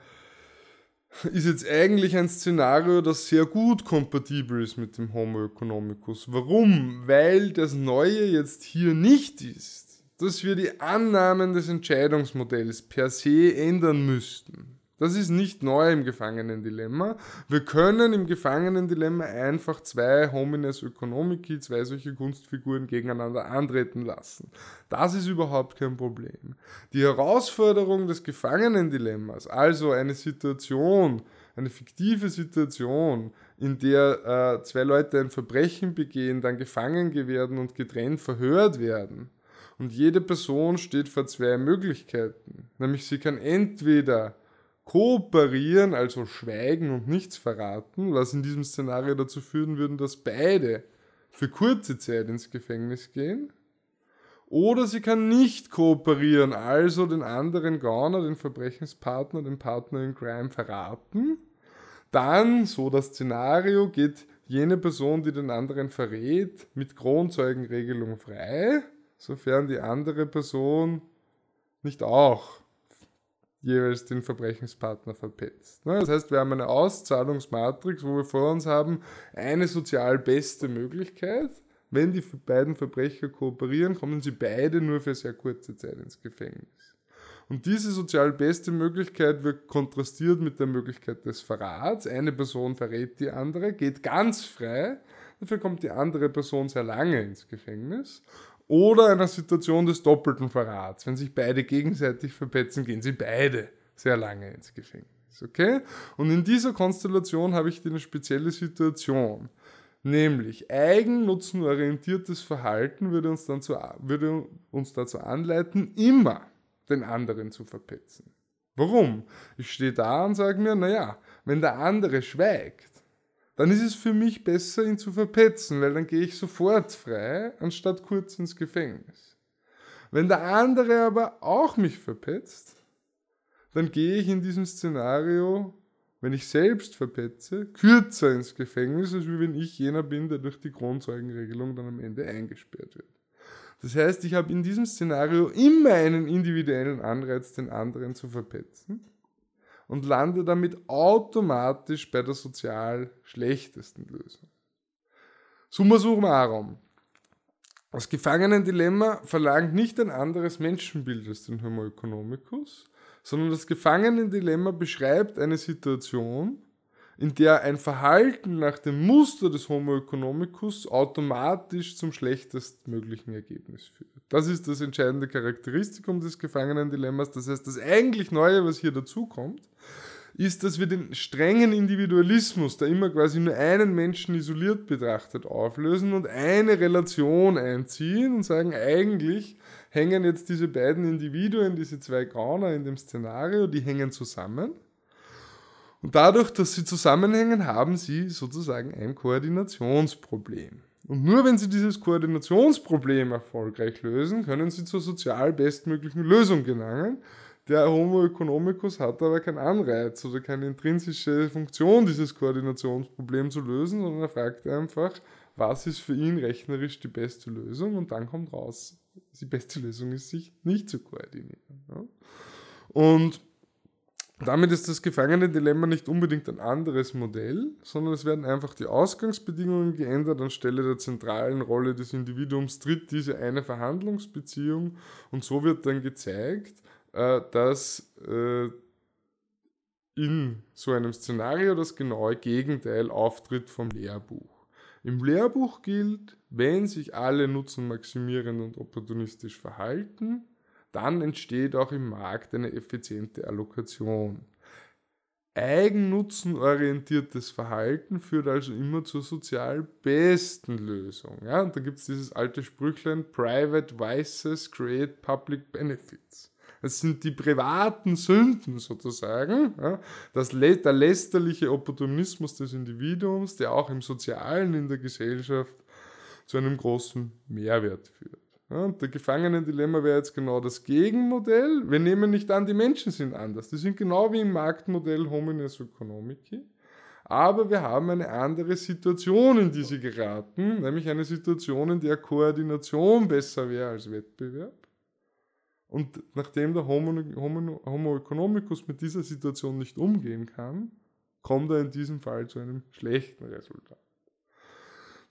ist jetzt eigentlich ein Szenario, das sehr gut kompatibel ist mit dem Homo economicus. Warum? Weil das Neue jetzt hier nicht ist, dass wir die Annahmen des Entscheidungsmodells per se ändern müssten. Das ist nicht neu im Gefangenendilemma. Wir können im Gefangenendilemma einfach zwei Homines Economici, zwei solche Kunstfiguren gegeneinander antreten lassen. Das ist überhaupt kein Problem. Die Herausforderung des Gefangenendilemmas, also eine Situation, eine fiktive Situation, in der äh, zwei Leute ein Verbrechen begehen, dann gefangen werden und getrennt verhört werden, und jede Person steht vor zwei Möglichkeiten. Nämlich sie kann entweder kooperieren, also schweigen und nichts verraten, was in diesem Szenario dazu führen würde, dass beide für kurze Zeit ins Gefängnis gehen. Oder sie kann nicht kooperieren, also den anderen Gauner, den Verbrechenspartner, den Partner in Crime verraten. Dann, so das Szenario, geht jene Person, die den anderen verrät, mit Kronzeugenregelung frei sofern die andere Person nicht auch jeweils den Verbrechenspartner verpetzt. Ne, das heißt, wir haben eine Auszahlungsmatrix, wo wir vor uns haben eine sozial beste Möglichkeit. Wenn die beiden Verbrecher kooperieren, kommen sie beide nur für sehr kurze Zeit ins Gefängnis. Und diese sozial beste Möglichkeit wird kontrastiert mit der Möglichkeit des Verrats. Eine Person verrät die andere, geht ganz frei. Dafür kommt die andere Person sehr lange ins Gefängnis. Oder einer Situation des doppelten Verrats. Wenn sich beide gegenseitig verpetzen, gehen sie beide sehr lange ins Gefängnis. Okay? Und in dieser Konstellation habe ich eine spezielle Situation. Nämlich eigennutzenorientiertes Verhalten würde uns, dann zu, würde uns dazu anleiten, immer den anderen zu verpetzen. Warum? Ich stehe da und sage mir, naja, wenn der andere schweigt, dann ist es für mich besser, ihn zu verpetzen, weil dann gehe ich sofort frei, anstatt kurz ins Gefängnis. Wenn der andere aber auch mich verpetzt, dann gehe ich in diesem Szenario, wenn ich selbst verpetze, kürzer ins Gefängnis, als wenn ich jener bin, der durch die Kronzeugenregelung dann am Ende eingesperrt wird. Das heißt, ich habe in diesem Szenario immer einen individuellen Anreiz, den anderen zu verpetzen und lande damit automatisch bei der sozial schlechtesten Lösung. Summa summarum. Das Gefangenendilemma verlangt nicht ein anderes Menschenbild als den Homo economicus, sondern das Gefangenendilemma beschreibt eine Situation, in der ein Verhalten nach dem Muster des Homo economicus automatisch zum schlechtestmöglichen Ergebnis führt. Das ist das entscheidende Charakteristikum des Gefangenendilemmas. Das heißt, das eigentlich Neue, was hier dazukommt, ist, dass wir den strengen Individualismus, der immer quasi nur einen Menschen isoliert betrachtet, auflösen und eine Relation einziehen und sagen, eigentlich hängen jetzt diese beiden Individuen, diese zwei Gauner in dem Szenario, die hängen zusammen. Und dadurch, dass sie zusammenhängen, haben sie sozusagen ein Koordinationsproblem. Und nur wenn sie dieses Koordinationsproblem erfolgreich lösen, können sie zur sozial bestmöglichen Lösung gelangen. Der Homo economicus hat aber keinen Anreiz oder keine intrinsische Funktion, dieses Koordinationsproblem zu lösen, sondern er fragt einfach, was ist für ihn rechnerisch die beste Lösung und dann kommt raus, die beste Lösung ist, sich nicht zu koordinieren. Und damit ist das Gefangenendilemma nicht unbedingt ein anderes Modell, sondern es werden einfach die Ausgangsbedingungen geändert. Anstelle der zentralen Rolle des Individuums tritt diese eine Verhandlungsbeziehung und so wird dann gezeigt, äh, dass äh, in so einem Szenario das genaue Gegenteil auftritt vom Lehrbuch. Im Lehrbuch gilt, wenn sich alle nutzenmaximierend und opportunistisch verhalten, dann entsteht auch im Markt eine effiziente Allokation. Eigennutzenorientiertes Verhalten führt also immer zur sozial besten Lösung. Ja, und da gibt es dieses alte Sprüchlein, Private Vices create public benefits. Das sind die privaten Sünden sozusagen. Ja, das, der lästerliche Opportunismus des Individuums, der auch im Sozialen in der Gesellschaft zu einem großen Mehrwert führt. Ja, der Gefangenendilemma wäre jetzt genau das Gegenmodell. Wir nehmen nicht an, die Menschen sind anders. Die sind genau wie im Marktmodell Homines Economici. Aber wir haben eine andere Situation, in die sie geraten, nämlich eine Situation, in der Koordination besser wäre als Wettbewerb. Und nachdem der Homo, Homo, Homo economicus mit dieser Situation nicht umgehen kann, kommt er in diesem Fall zu einem schlechten Resultat.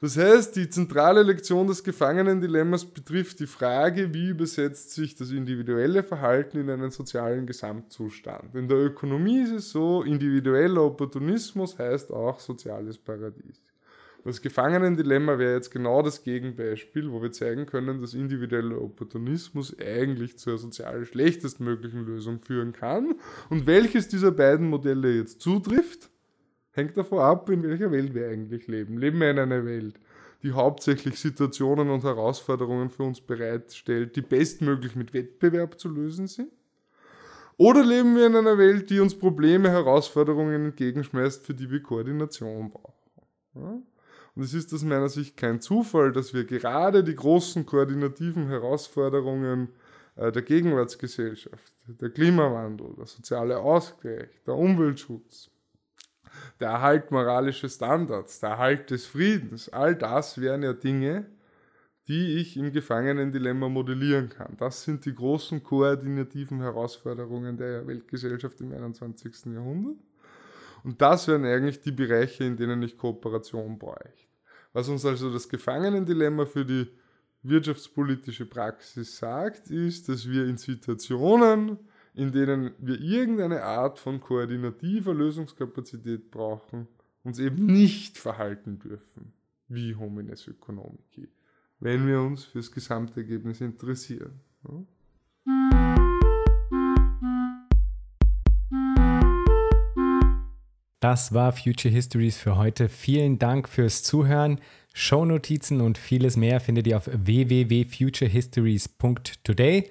Das heißt, die zentrale Lektion des Gefangenendilemmas betrifft die Frage, wie übersetzt sich das individuelle Verhalten in einen sozialen Gesamtzustand. In der Ökonomie ist es so, individueller Opportunismus heißt auch soziales Paradies. Das Gefangenendilemma wäre jetzt genau das Gegenbeispiel, wo wir zeigen können, dass individueller Opportunismus eigentlich zur sozial schlechtestmöglichen Lösung führen kann. Und welches dieser beiden Modelle jetzt zutrifft, hängt davon ab, in welcher Welt wir eigentlich leben. Leben wir in einer Welt, die hauptsächlich Situationen und Herausforderungen für uns bereitstellt, die bestmöglich mit Wettbewerb zu lösen sind? Oder leben wir in einer Welt, die uns Probleme, Herausforderungen entgegenschmeißt, für die wir Koordination brauchen? Ja? Und es ist aus meiner Sicht kein Zufall, dass wir gerade die großen koordinativen Herausforderungen äh, der Gegenwartsgesellschaft, der Klimawandel, der soziale Ausgleich, der Umweltschutz, der Erhalt moralischer Standards, der Erhalt des Friedens, all das wären ja Dinge, die ich im Gefangenendilemma modellieren kann. Das sind die großen koordinativen Herausforderungen der Weltgesellschaft im 21. Jahrhundert. Und das wären eigentlich die Bereiche, in denen ich Kooperation bräuchte. Was uns also das Gefangenendilemma für die wirtschaftspolitische Praxis sagt, ist, dass wir in Situationen, in denen wir irgendeine Art von koordinativer Lösungskapazität brauchen, uns eben nicht verhalten dürfen wie Homines Economici. wenn wir uns fürs Gesamtergebnis interessieren. Das war Future Histories für heute. Vielen Dank fürs Zuhören. Shownotizen und vieles mehr findet ihr auf www.futurehistories.today.